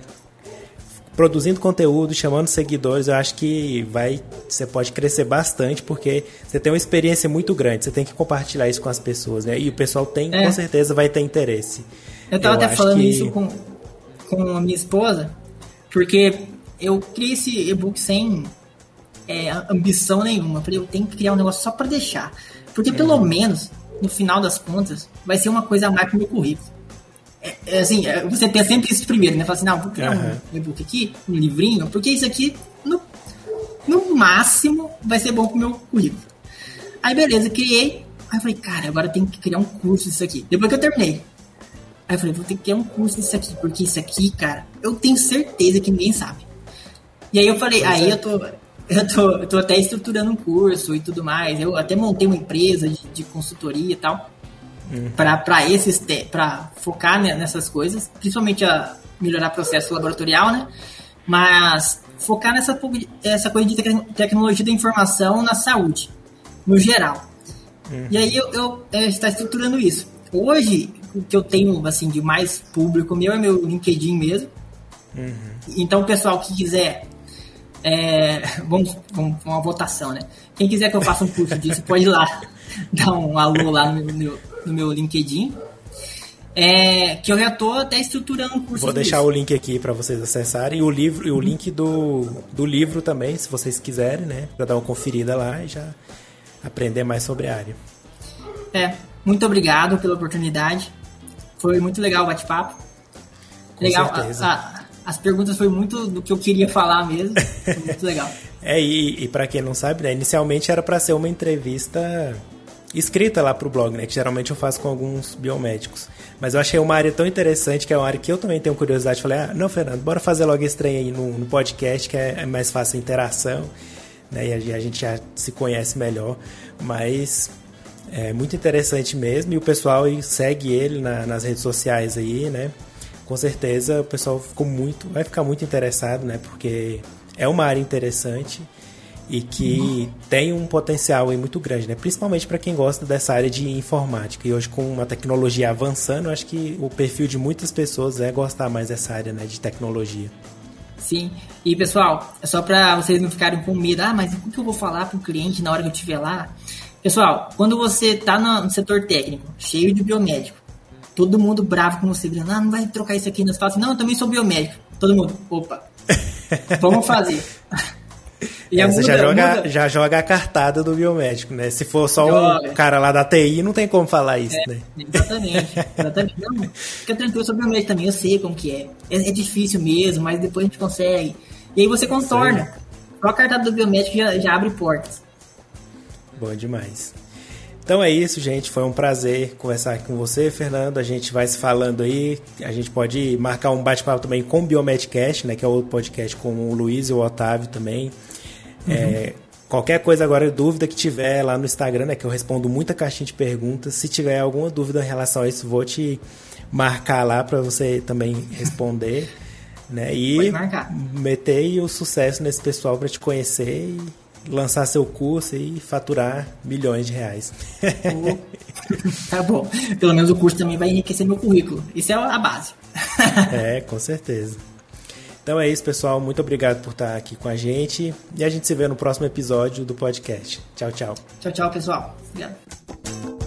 produzindo conteúdo, chamando seguidores, eu acho que vai, você pode crescer bastante porque você tem uma experiência muito grande. Você tem que compartilhar isso com as pessoas, né? E o pessoal tem, é. com certeza, vai ter interesse.
Eu tava eu até falando que... isso com, com a minha esposa, porque eu criei esse e-book sem é, ambição nenhuma. Eu falei, eu tenho que criar um negócio só para deixar. Porque pelo uhum. menos, no final das contas, vai ser uma coisa a mais pro meu currículo. É, é, assim, é, você tem sempre isso primeiro, né? Fala assim, não, vou criar uhum. um e-book aqui, um livrinho, porque isso aqui, no, no máximo, vai ser bom pro meu currículo. Aí, beleza, criei. Aí eu falei, cara, agora tenho que criar um curso disso aqui. Depois que eu terminei. Aí eu falei, vou ter que criar um curso disso aqui, porque isso aqui, cara, eu tenho certeza que ninguém sabe. E aí eu falei, pois aí é. eu tô. Eu tô, eu tô até estruturando um curso e tudo mais. Eu até montei uma empresa de, de consultoria e tal uhum. para esses para focar nessas coisas, principalmente a melhorar processo laboratorial, né? Mas focar nessa essa coisa de tecnologia da informação na saúde, no geral. E aí eu, eu, eu está estruturando isso. Hoje o que eu tenho assim de mais público meu é meu LinkedIn mesmo. Uhum. Então pessoal que quiser é, vamos, vamos uma votação, né? Quem quiser que eu faça um curso disso, pode ir lá dar um alô lá no meu, no meu LinkedIn. É, que eu já tô até estruturando um curso.
Vou deixar disso. o link aqui para vocês acessarem e o livro e o link do, do livro também, se vocês quiserem, né, para dar uma conferida lá e já aprender mais sobre a área.
É, muito obrigado pela oportunidade. Foi muito legal o bate-papo. Legal. A, a, as perguntas foi muito do que eu queria falar mesmo. Foi muito legal.
é, e, e para quem não sabe, né, inicialmente era para ser uma entrevista escrita lá pro blog, né? Que geralmente eu faço com alguns biomédicos. Mas eu achei uma área tão interessante, que é uma área que eu também tenho curiosidade. Falei, ah, não, Fernando, bora fazer logo esse trem aí no, no podcast, que é, é, mais fácil a interação, né? E a, a, gente já se conhece melhor. Mas é muito interessante mesmo. E o pessoal segue ele na, nas redes sociais aí, né? Com certeza o pessoal ficou muito, vai ficar muito interessado, né? Porque é uma área interessante e que tem um potencial muito grande, né? principalmente para quem gosta dessa área de informática. E hoje, com uma tecnologia avançando, acho que o perfil de muitas pessoas é gostar mais dessa área né, de tecnologia.
Sim, e pessoal, é só para vocês não ficarem com medo, ah, mas o que eu vou falar para o cliente na hora que eu estiver lá? Pessoal, quando você está no setor técnico, cheio de biomédico, todo mundo bravo com você, gritando, ah, não vai trocar isso aqui, não. Você fala assim, não, eu também sou biomédico. Todo mundo, opa, vamos fazer.
E é, você já, joga, muda. já joga a cartada do biomédico, né? Se for só joga. um cara lá da TI, não tem como falar isso,
é,
né?
Exatamente. exatamente. Não, fica tranquilo sobre o biomédico também, eu sei como que é. é. é. difícil mesmo, mas depois a gente consegue. E aí você contorna. Só a cartada do biomédico já, já abre portas.
Bom demais. Então é isso, gente. Foi um prazer conversar com você, Fernando. A gente vai se falando aí. A gente pode marcar um bate-papo também com o Biomedcast, né? Que é outro podcast com o Luiz e o Otávio também. Uhum. É, qualquer coisa agora, dúvida que tiver lá no Instagram, né, que eu respondo muita caixinha de perguntas. Se tiver alguma dúvida em relação a isso, vou te marcar lá para você também responder. né? E meter o sucesso nesse pessoal para te conhecer e lançar seu curso e faturar milhões de reais.
tá bom. Pelo menos o curso também vai enriquecer meu currículo. Isso é a base.
é, com certeza. Então é isso, pessoal. Muito obrigado por estar aqui com a gente. E a gente se vê no próximo episódio do podcast. Tchau, tchau.
Tchau, tchau, pessoal. Obrigado.